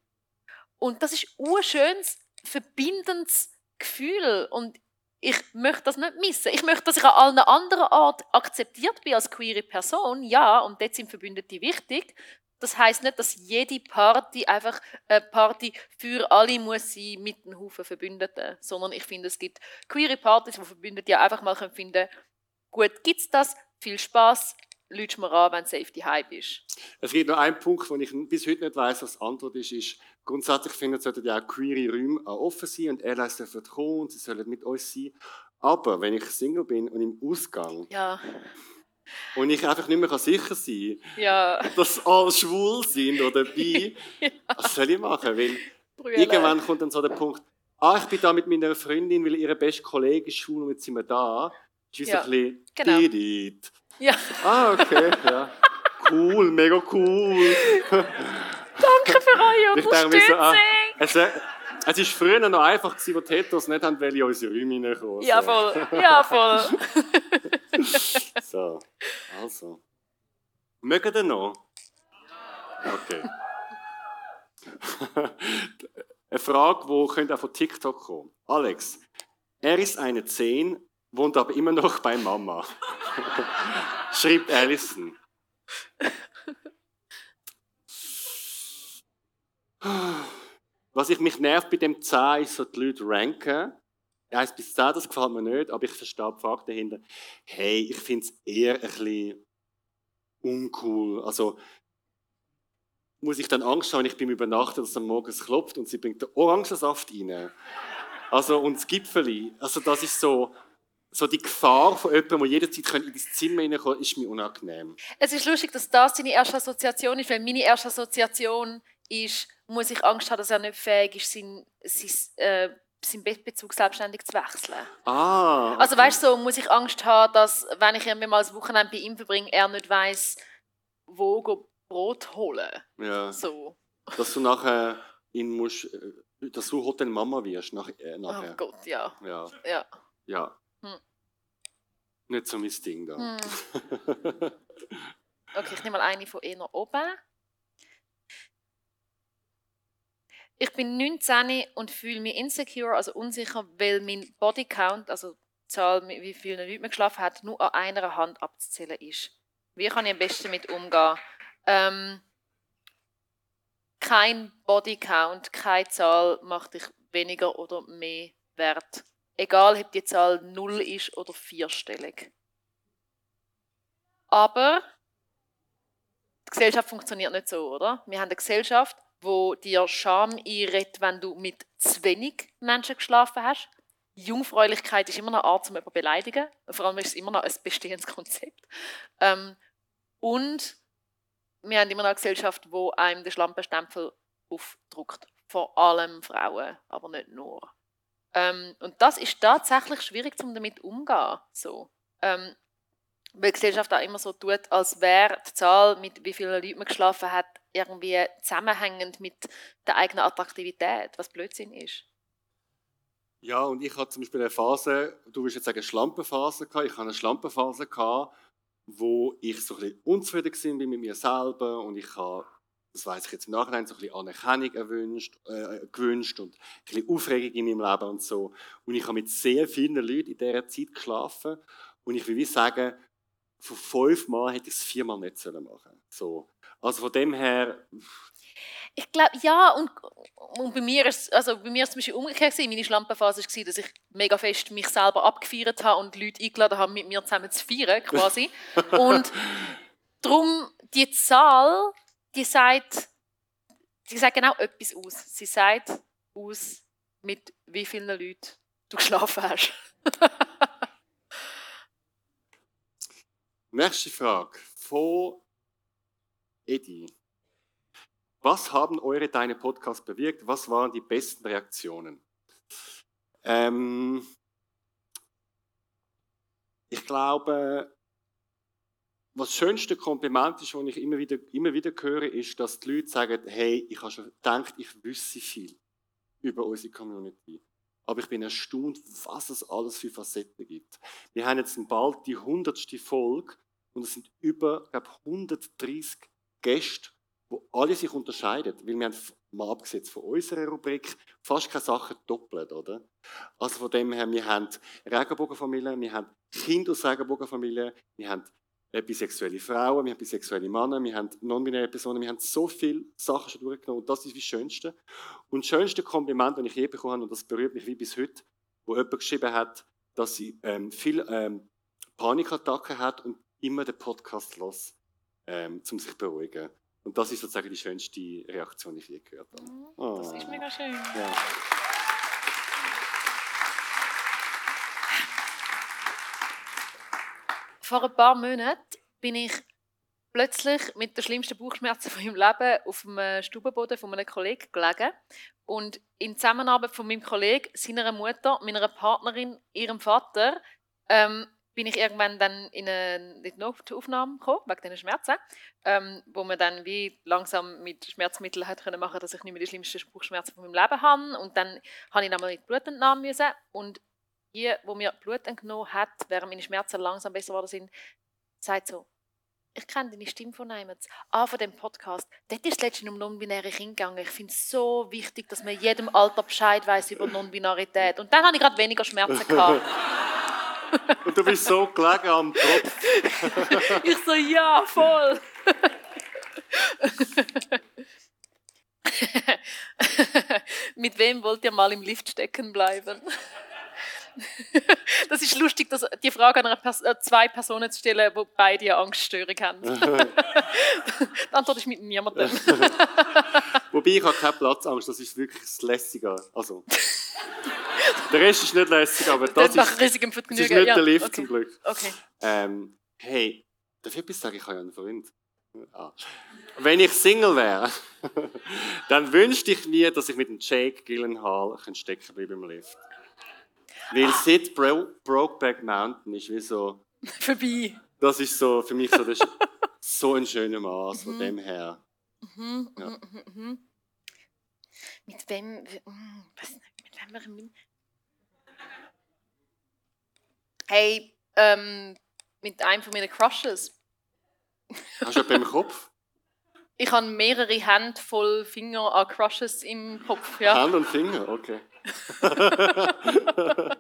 Und das ist ein schönes, verbindendes Gefühl. Und ich möchte das nicht missen. Ich möchte, dass ich an allen anderen Art akzeptiert bin als queere Person. Ja, und dort sind Verbündete wichtig. Das heißt nicht, dass jede Party einfach eine Party für alle muss sein mit einem Haufen Verbündeten, sondern ich finde, es gibt queere Partys, wo Verbündete ja einfach mal finden können gut, gibt es das, viel Spaß, lütst mir an, wenn Safety Hype ist. Es gibt noch einen Punkt, wo ich bis heute nicht weiß, was die Antwort ist, ist, grundsätzlich finde ich, sollten ja auch queere Räume offen sein und Allies dürfen kommen und sie sollen mit uns sein. Aber wenn ich Single bin und im Ausgang ja. und ich einfach nicht mehr sicher sein kann, ja. dass alle schwul sind oder bi, ja. was soll ich machen? Weil Brühle. irgendwann kommt dann so der Punkt, ah, ich bin da mit meiner Freundin, weil ihre beste Kollegin ist schwul und jetzt sind wir da. Ist ja. ein bisschen genau. Didit. Ja. Ah, okay, ja. Cool, mega cool. Danke für eure Unterstützung. So, ah, es, es war früher noch einfach, gewesen, wo die Heteros nicht haben, weil in unsere Räume reinkommen. Ja, voll. Ja, voll. so, also. Mögen ihr noch? Okay. Eine Frage, die auch von TikTok kommen Alex, er ist eine 10, wohnt aber immer noch bei Mama. Schreibt Alison. Was ich mich nervt bei dem 10 ist so die Leute ranken. 1 bis 10, das gefällt mir nicht, aber ich verstehe die Frage dahinter. Hey, ich finde es eher ein bisschen uncool. Also, muss ich dann Angst haben, ich bin übernachtet, dass am Morgen klopft und sie bringt den Orangensaft rein. Also, und das Gipfeli. Also, das ist so, so die Gefahr von jemandem, der jederzeit in dein Zimmer reinkommen ist mir unangenehm. Es ist lustig, dass das seine erste Assoziation ist, weil meine erste Assoziation ist, muss ich Angst haben, dass er nicht fähig ist, sein, sein, äh, seinen Bettbezug selbstständig zu wechseln. Ah, okay. Also weißt du, so muss ich Angst haben, dass, wenn ich irgendwie mal das Wochenende bei ihm verbringe, er nicht weiß, wo Brot holen. Ja. So. Dass du nachher ihn musst, äh, dass du Hotel Mama wirst nach, äh, nachher. Oh Gott, ja. Ja. Ja. ja. Nicht so mein Ding da. Hm. okay, ich nehme mal eine von eher oben. Ich bin 19 und fühle mich insecure, also unsicher, weil mein Bodycount, also die Zahl, wie viele Leute man geschlafen hat, nur an einer Hand abzuzählen ist. Wie kann ich am besten damit umgehen? Ähm, kein Bodycount, keine Zahl macht dich weniger oder mehr wert Egal, ob die Zahl 0 ist oder vierstellig. Aber die Gesellschaft funktioniert nicht so, oder? Wir haben eine Gesellschaft, wo dir Scham einredet, wenn du mit zu wenig Menschen geschlafen hast. Jungfräulichkeit ist immer eine Art, um jemanden zu beleidigen. Vor allem ist es immer noch ein bestehendes Konzept. Ähm, und wir haben immer noch eine Gesellschaft, wo einem den Schlampenstempel aufdruckt. Vor allem Frauen, aber nicht nur. Ähm, und das ist tatsächlich schwierig, um damit umzugehen. So. Ähm, weil die Gesellschaft auch immer so tut, als wäre die Zahl, mit wie vielen Leuten man geschlafen hat, irgendwie zusammenhängend mit der eigenen Attraktivität, was Blödsinn ist. Ja, und ich hatte zum Beispiel eine Phase, du willst jetzt sagen Schlampenphase gehabt, ich hatte eine Schlampenphase gehabt, wo ich so ein bisschen unzufrieden war mit mir selber und ich habe das weiß ich jetzt im Nachhinein, so ein bisschen Anerkennung erwünscht, äh, gewünscht und ein bisschen Aufregung in meinem Leben und so. Und ich habe mit sehr vielen Leuten in dieser Zeit geschlafen und ich will sagen, von fünf Mal hätte ich es viermal nicht machen so. Also von dem her... Ich glaube, ja, und, und bei mir ist also bei mir ist es zum Beispiel umgekehrt gewesen. Meine Schlampenphase war, dass ich mega fest mich selber abgefeiert habe und Leute eingeladen habe, mit mir zusammen zu feiern, quasi. und darum, die Zahl die sagt, die sagt genau etwas aus. Sie sagt aus, mit wie vielen Leuten du geschlafen hast. Nächste Frage von Edi. Was haben eure Deine Podcasts bewirkt? Was waren die besten Reaktionen? Ähm, ich glaube, was das schönste Kompliment ist, das ich immer wieder, immer wieder höre, ist, dass die Leute sagen, hey, ich habe schon gedacht, ich wüsste viel über unsere Community. Aber ich bin erstaunt, was es alles für Facetten gibt. Wir haben jetzt bald die hundertste Folge und es sind über, glaube 130 Gäste, wo alle sich unterscheiden, weil wir haben mal abgesetzt von unserer Rubrik fast keine Sachen doppelt, oder? Also von dem her, wir haben Regenbogenfamilien, wir haben Kinder aus Regenbogenfamilien, wir haben bisexuelle Frauen, wir haben bisexuelle Männer, wir haben non-binäre Personen, wir haben so viele Sachen schon durchgenommen und das ist das Schönste. Und das schönste Kompliment, das ich je bekommen habe, und das berührt mich wie bis heute, wo jemand geschrieben hat, dass sie ähm, viel ähm, Panikattacken hat und immer den Podcast los, ähm, um sich zu beruhigen. Und das ist sozusagen die schönste Reaktion, die ich je gehört habe. Oh. Das ist mega schön. Ja. Vor ein paar Monaten bin ich plötzlich mit den schlimmsten Bauchschmerzen von meinem Leben auf dem Stubenboden von einem Kollegen gelegen. Und in Zusammenarbeit von meinem Kollegen, seiner Mutter, meiner Partnerin, ihrem Vater, ähm, bin ich irgendwann dann in eine, Notaufnahme gekommen, wegen diesen Schmerzen, ähm, wo man dann wie langsam mit Schmerzmitteln hat können machen dass ich nicht mehr die schlimmsten Bauchschmerzen von meinem Leben habe. Und dann habe ich nochmal mit Blutentnahme müssen. Und die, wo mir Blut entnommen hat, während meine Schmerzen langsam besser geworden sind, sagt so, ich kenne deine Stimme von einem. Ah, von dem Podcast. Dort ist es letztens um non-binäre Kinder gegangen. Ich finde es so wichtig, dass man in jedem Alter Bescheid weiß über Non-Binarität. Und dann habe ich gerade weniger Schmerzen gehabt. Und du bist so gelegen am Kopf. ich so, ja, voll. Mit wem wollt ihr mal im Lift stecken bleiben? das ist lustig, dass die Frage an Pers äh, zwei Personen zu stellen, die beide eine Angststörung haben. die Antwort ist mit niemandem. Wobei ich habe keine Platzangst, das ist wirklich das Lässige. Also, der Rest ist nicht lässig, aber das, das ist, das ist nicht ja, der Lift okay. zum Glück. Okay. Ähm, hey, darf ich etwas sagen? Ich habe ja einen Freund. Ah. Wenn ich Single wäre, dann wünschte ich mir, dass ich mit dem Jake Gyllenhaal stecken bleibe im Lift. Weil seit Bro Brokeback Mountain ist wie so... Vorbei. Das ist so für mich so, das so ein schöner Maß von mhm. dem her. Mhm, ja. Mhm, mhm, mhm. Mit wem... Was, mit wem... Hey, ähm, mit einem von meinen Crushes. Hast du beim Kopf? Ich habe mehrere Hände voll Finger an Crushes im Kopf. Ja. Hand und Finger, okay.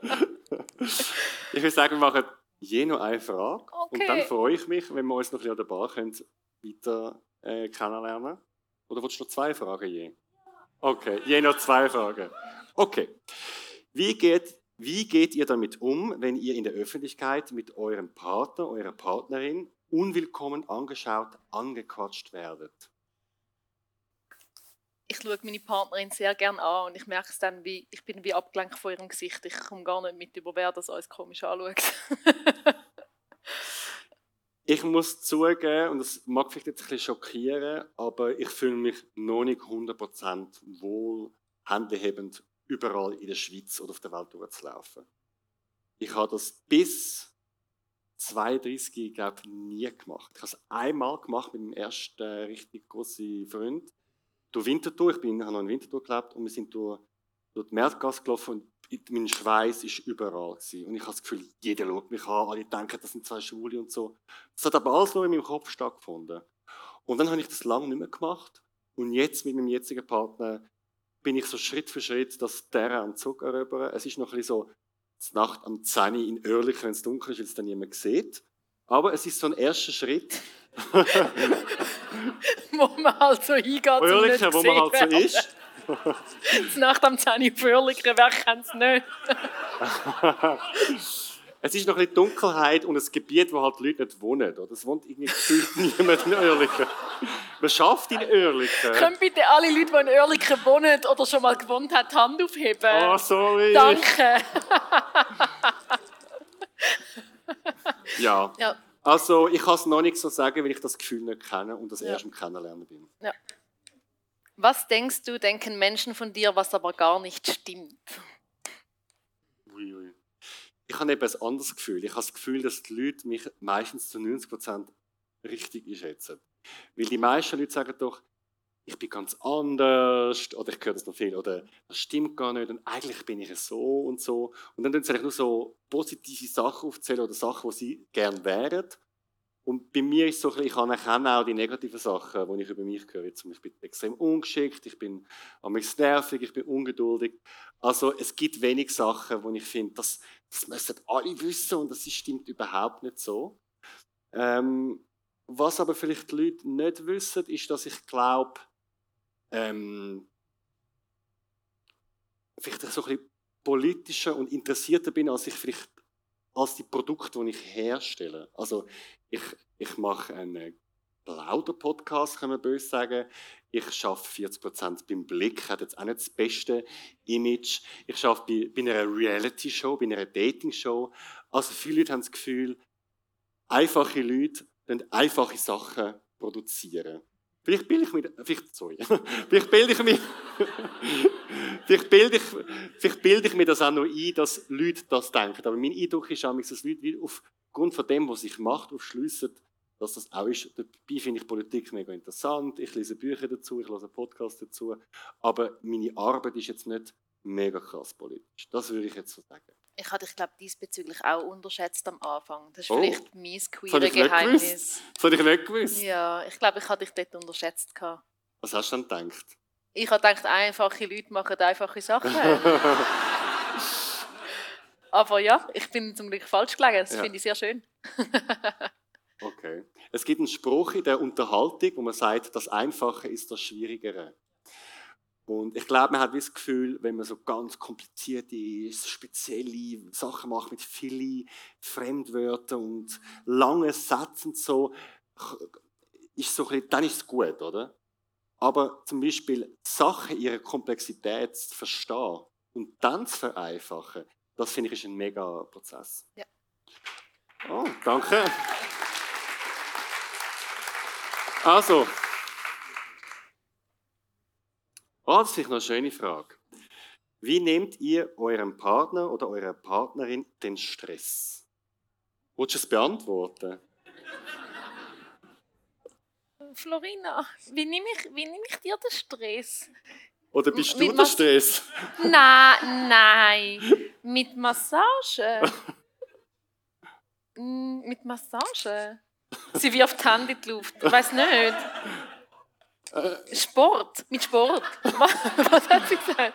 ich würde sagen, wir machen je noch eine Frage. Okay. Und dann freue ich mich, wenn wir uns noch ein bisschen an der Bar können, weiter äh, kennenlernen Oder willst du noch zwei Fragen je? Okay, je noch zwei Fragen. Okay. Wie geht, wie geht ihr damit um, wenn ihr in der Öffentlichkeit mit eurem Partner, eurer Partnerin unwillkommen angeschaut, angequatscht werdet? Ich schaue meine Partnerin sehr gerne an und ich merke es dann, wie ich bin wie abgelenkt von ihrem Gesicht. Ich komme gar nicht mit, über wer das alles komisch anschaut. ich muss zugeben, und das mag vielleicht jetzt ein bisschen schockieren, aber ich fühle mich noch nicht 100% wohl, händehebend überall in der Schweiz oder auf der Welt durchzulaufen. Ich habe das bis 32, glaube ich, nie gemacht. Ich habe es einmal gemacht mit meinem ersten richtig großen Freund durch Winterthur. Ich bin, habe noch in Winterthur gelebt und wir sind durch, durch die Märtgasse gelaufen und mein Schweiß war überall. Gewesen. Und ich habe das Gefühl, jeder schaut mich an, alle denken, das sind zwei Schwule und so. Das hat aber alles nur in meinem Kopf stattgefunden. Und dann habe ich das lange nicht mehr gemacht. Und jetzt mit meinem jetzigen Partner bin ich so Schritt für Schritt dass der am Zug erobern. Es ist noch ein bisschen so, die Nacht am 10 in Oerlikon, wenn es dunkel ist, weil es dann niemand sieht. Aber es ist so ein erster Schritt. Wo man halt so hingeht. Oerlikon, wo man halt so ist. Die Nacht am 10 Uhr Oerlikon, wer kennt es nicht? es ist noch ein bisschen Dunkelheit und ein Gebiet, wo halt Leute nicht wohnen. Oder? Es wohnt irgendwie niemand in Oerlikon. Man schafft in Oerlikon. Können bitte alle Leute, die in Oerlikon wohnen oder schon mal gewohnt haben, die Hand aufheben? Oh, sorry. Danke. ja. ja. Also ich kann es noch nicht so sagen, weil ich das Gefühl nicht kenne und das ja. erst im Kennenlernen bin. Ja. Was denkst du, denken Menschen von dir, was aber gar nicht stimmt? Ui, ui. Ich habe eben ein anderes Gefühl. Ich habe das Gefühl, dass die Leute mich meistens zu 90 Prozent richtig einschätzen. Weil die meisten Leute sagen doch, ich bin ganz anders oder ich höre das noch viel oder das stimmt gar nicht und eigentlich bin ich so und so. Und dann tun sie nur so positive Sachen aufzählen oder Sachen, die sie gerne wären. Und bei mir ist so, ich anerkenne auch die negativen Sachen, die ich über mich höre. Zum Beispiel, ich bin extrem ungeschickt, ich bin nervig, ich bin ungeduldig. Also es gibt wenig Sachen, wo ich finde, das, das müssen alle wissen und das stimmt überhaupt nicht so. Ähm, was aber vielleicht die Leute nicht wissen, ist, dass ich glaube, ähm, vielleicht so ein bisschen politischer und interessierter bin, als ich vielleicht als die Produkte, die ich herstelle. Also ich, ich mache einen Plauder-Podcast, kann man böse sagen. Ich arbeite 40% beim Blick, hat jetzt auch nicht das beste Image. Ich arbeite bei, bei einer Reality-Show, bei einer Dating-Show. Also viele Leute haben das Gefühl, einfache Leute einfache Sachen produzieren. Vielleicht bilde ich mir, vielleicht, sorry, vielleicht bilde ich mir, vielleicht bilde ich, vielleicht bilde ich mir das auch noch ein, dass Leute das denken. Aber mein Eindruck ist auch, dass Leute aufgrund von dem, was ich mache, aufschliessen, dass das auch ist. Dabei finde ich Politik mega interessant. Ich lese Bücher dazu, ich höre Podcasts dazu. Aber meine Arbeit ist jetzt nicht mega krass politisch. Das würde ich jetzt so sagen. Ich hatte dich, glaube diesbezüglich auch unterschätzt am Anfang. Das ist oh. vielleicht mein queere Geheimnis. Das habe ich nicht gewusst. Ja, ich glaube, ich hatte dich dort unterschätzt. Was hast du dann gedacht? Ich habe gedacht, einfache Leute machen einfache Sachen. Aber ja, ich bin zum Glück falsch gelegen. Das ja. finde ich sehr schön. okay. Es gibt einen Spruch in der Unterhaltung, wo man sagt, das Einfache ist das Schwierigere. Und ich glaube, man hat das Gefühl, wenn man so ganz komplizierte, spezielle Sachen macht mit vielen Fremdwörtern und langen Sätzen und so, ist so bisschen, dann ist es gut, oder? Aber zum Beispiel Sachen ihrer Komplexität zu verstehen und dann zu vereinfachen, das finde ich ist ein mega Prozess. Ja. Oh, danke. Also, Oh, das ist noch eine schöne Frage. Wie nehmt ihr eurem Partner oder eurer Partnerin den Stress? Willst du es beantworten? Florina, wie nehme ich, wie nehme ich dir den Stress? Oder bist du der Stress? Nein, nein. Mit Massage. Mit Massage. Sie wirft die Hand in die Luft. Ich weiß nicht. Äh, Sport, mit Sport. Was hat sie gesagt?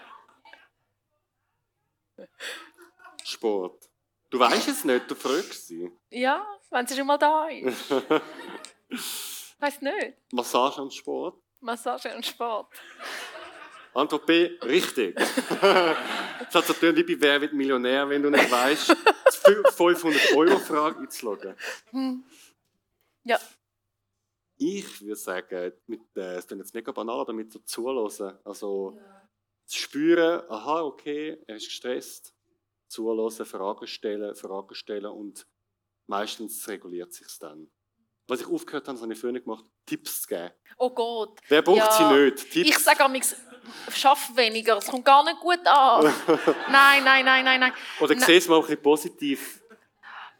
Sport. Du weißt es nicht, du fragst sie. Ja, wenn sie schon mal da ist. Weiß nicht. Massage und Sport. Massage und Sport. Antwort B, richtig. das hat so wie bei Wer wird Millionär, wenn du nicht weißt, 500 Euro Frage einzuloggen. Hm. Ja, ich würde sagen, mit, äh, es klingt jetzt mega banal, aber mit so zuhören. Also ja. zu spüren, aha, okay, er ist gestresst, zuhören, Fragen stellen, Fragen stellen und meistens reguliert sich dann. Was ich aufgehört habe, das habe ich früher gemacht, Tipps zu geben. Oh Gott. Wer braucht ja. sie nicht? Tipps. Ich sage amigs, schaff weniger, es kommt gar nicht gut an. nein, nein, nein, nein, nein. Oder sieh es mal ein bisschen positiv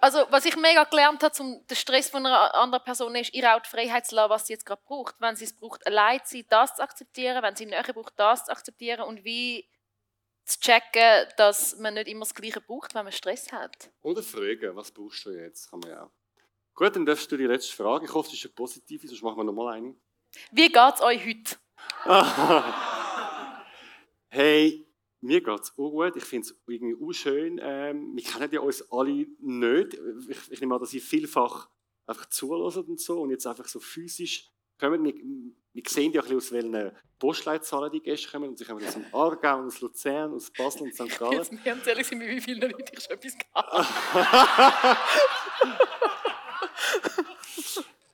also, was ich mega gelernt habe, um den Stress von einer anderen Person ist, ihr auch die Freiheit zu lassen, was sie jetzt gerade braucht. Wenn sie es braucht, allein zu sein, das zu akzeptieren. Wenn sie näher braucht, das zu akzeptieren. Und wie zu checken, dass man nicht immer das Gleiche braucht, wenn man Stress hat. Oder fragen, was brauchst du jetzt? Kann man ja auch. Gut, dann darfst du die letzte Frage. Ich hoffe, es ist eine positive, sonst machen wir nochmal eine. Wie geht es euch heute? hey, mir geht es auch gut. Ich finde es irgendwie auch schön. Ähm, wir kennen ja uns alle nicht. Ich, ich nehme an, dass ihr vielfach einfach zuhört und so und jetzt einfach so physisch kommen. Wir, wir sehen ja ein bisschen, aus welchen Postleitzahlen die Gäste kommen. Und sie kommen aus dem Aargau, aus Luzern, aus Basel und St. Gallen. Jetzt ganz ehrlich, sind wir, wie viele Leute ich schon etwas gehabt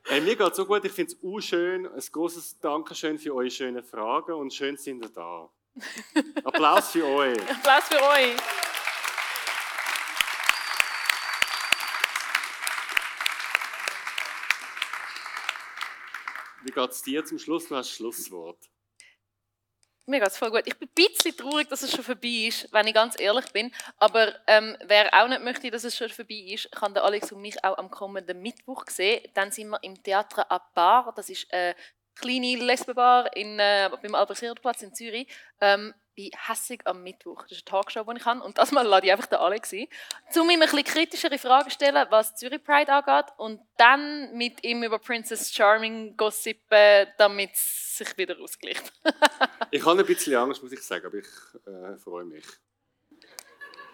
Hey, mir geht es so gut, ich finde es auch schön. Ein großes Dankeschön für eure schönen Fragen und schön sind ihr da. Applaus für euch. Applaus für euch. Wie geht es dir zum Schluss? Du hast das Schlusswort. Mir geht es voll gut. Ich bin ein bisschen traurig, dass es schon vorbei ist, wenn ich ganz ehrlich bin. Aber ähm, wer auch nicht möchte, dass es schon vorbei ist, kann der Alex und mich auch am kommenden Mittwoch sehen. Dann sind wir im Theater à Bar. Das ist eine kleine Lesbenbar in, äh, beim Albert-Schirr-Platz in Zürich. Ähm, bin hässig am Mittwoch. Das ist eine Talkshow, die ich habe. Und das Mal lade ich einfach den Alex ein, um ihm ein bisschen kritischere Fragen zu stellen, was Zürich Pride angeht. Und dann mit ihm über Princess Charming gossipen, damit es sich wieder ausgleicht. ich habe ein bisschen Angst, muss ich sagen, aber ich äh, freue mich.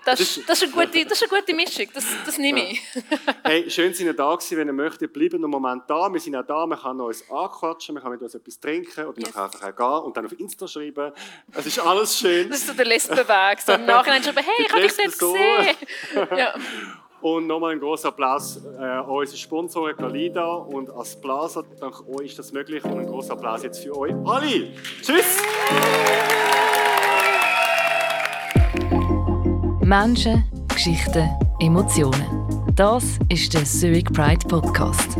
Das, ist, das, ist eine gute, das ist eine gute Mischung, das, das nehme ich. hey, schön, sind ihr da gewesen. Wenn ihr möchtet, bleiben einen Moment da. Wir sind auch da, man kann uns anquatschen, man kann mit uns etwas trinken oder yes. man kann einfach auch gehen und dann auf Insta schreiben. Es ist alles schön. Das ist so der Lesbenweg. So im Nachhinein schreiben, hey, ich habe dich dort gesehen. ja. Und nochmal ein großer Applaus äh, an unsere Sponsoren Galida und als Plaza. Dank euch ist das möglich und ein großer Applaus jetzt für euch alle. Tschüss! Menschen, Geschichten, Emotionen. Das ist der Zurich Pride Podcast.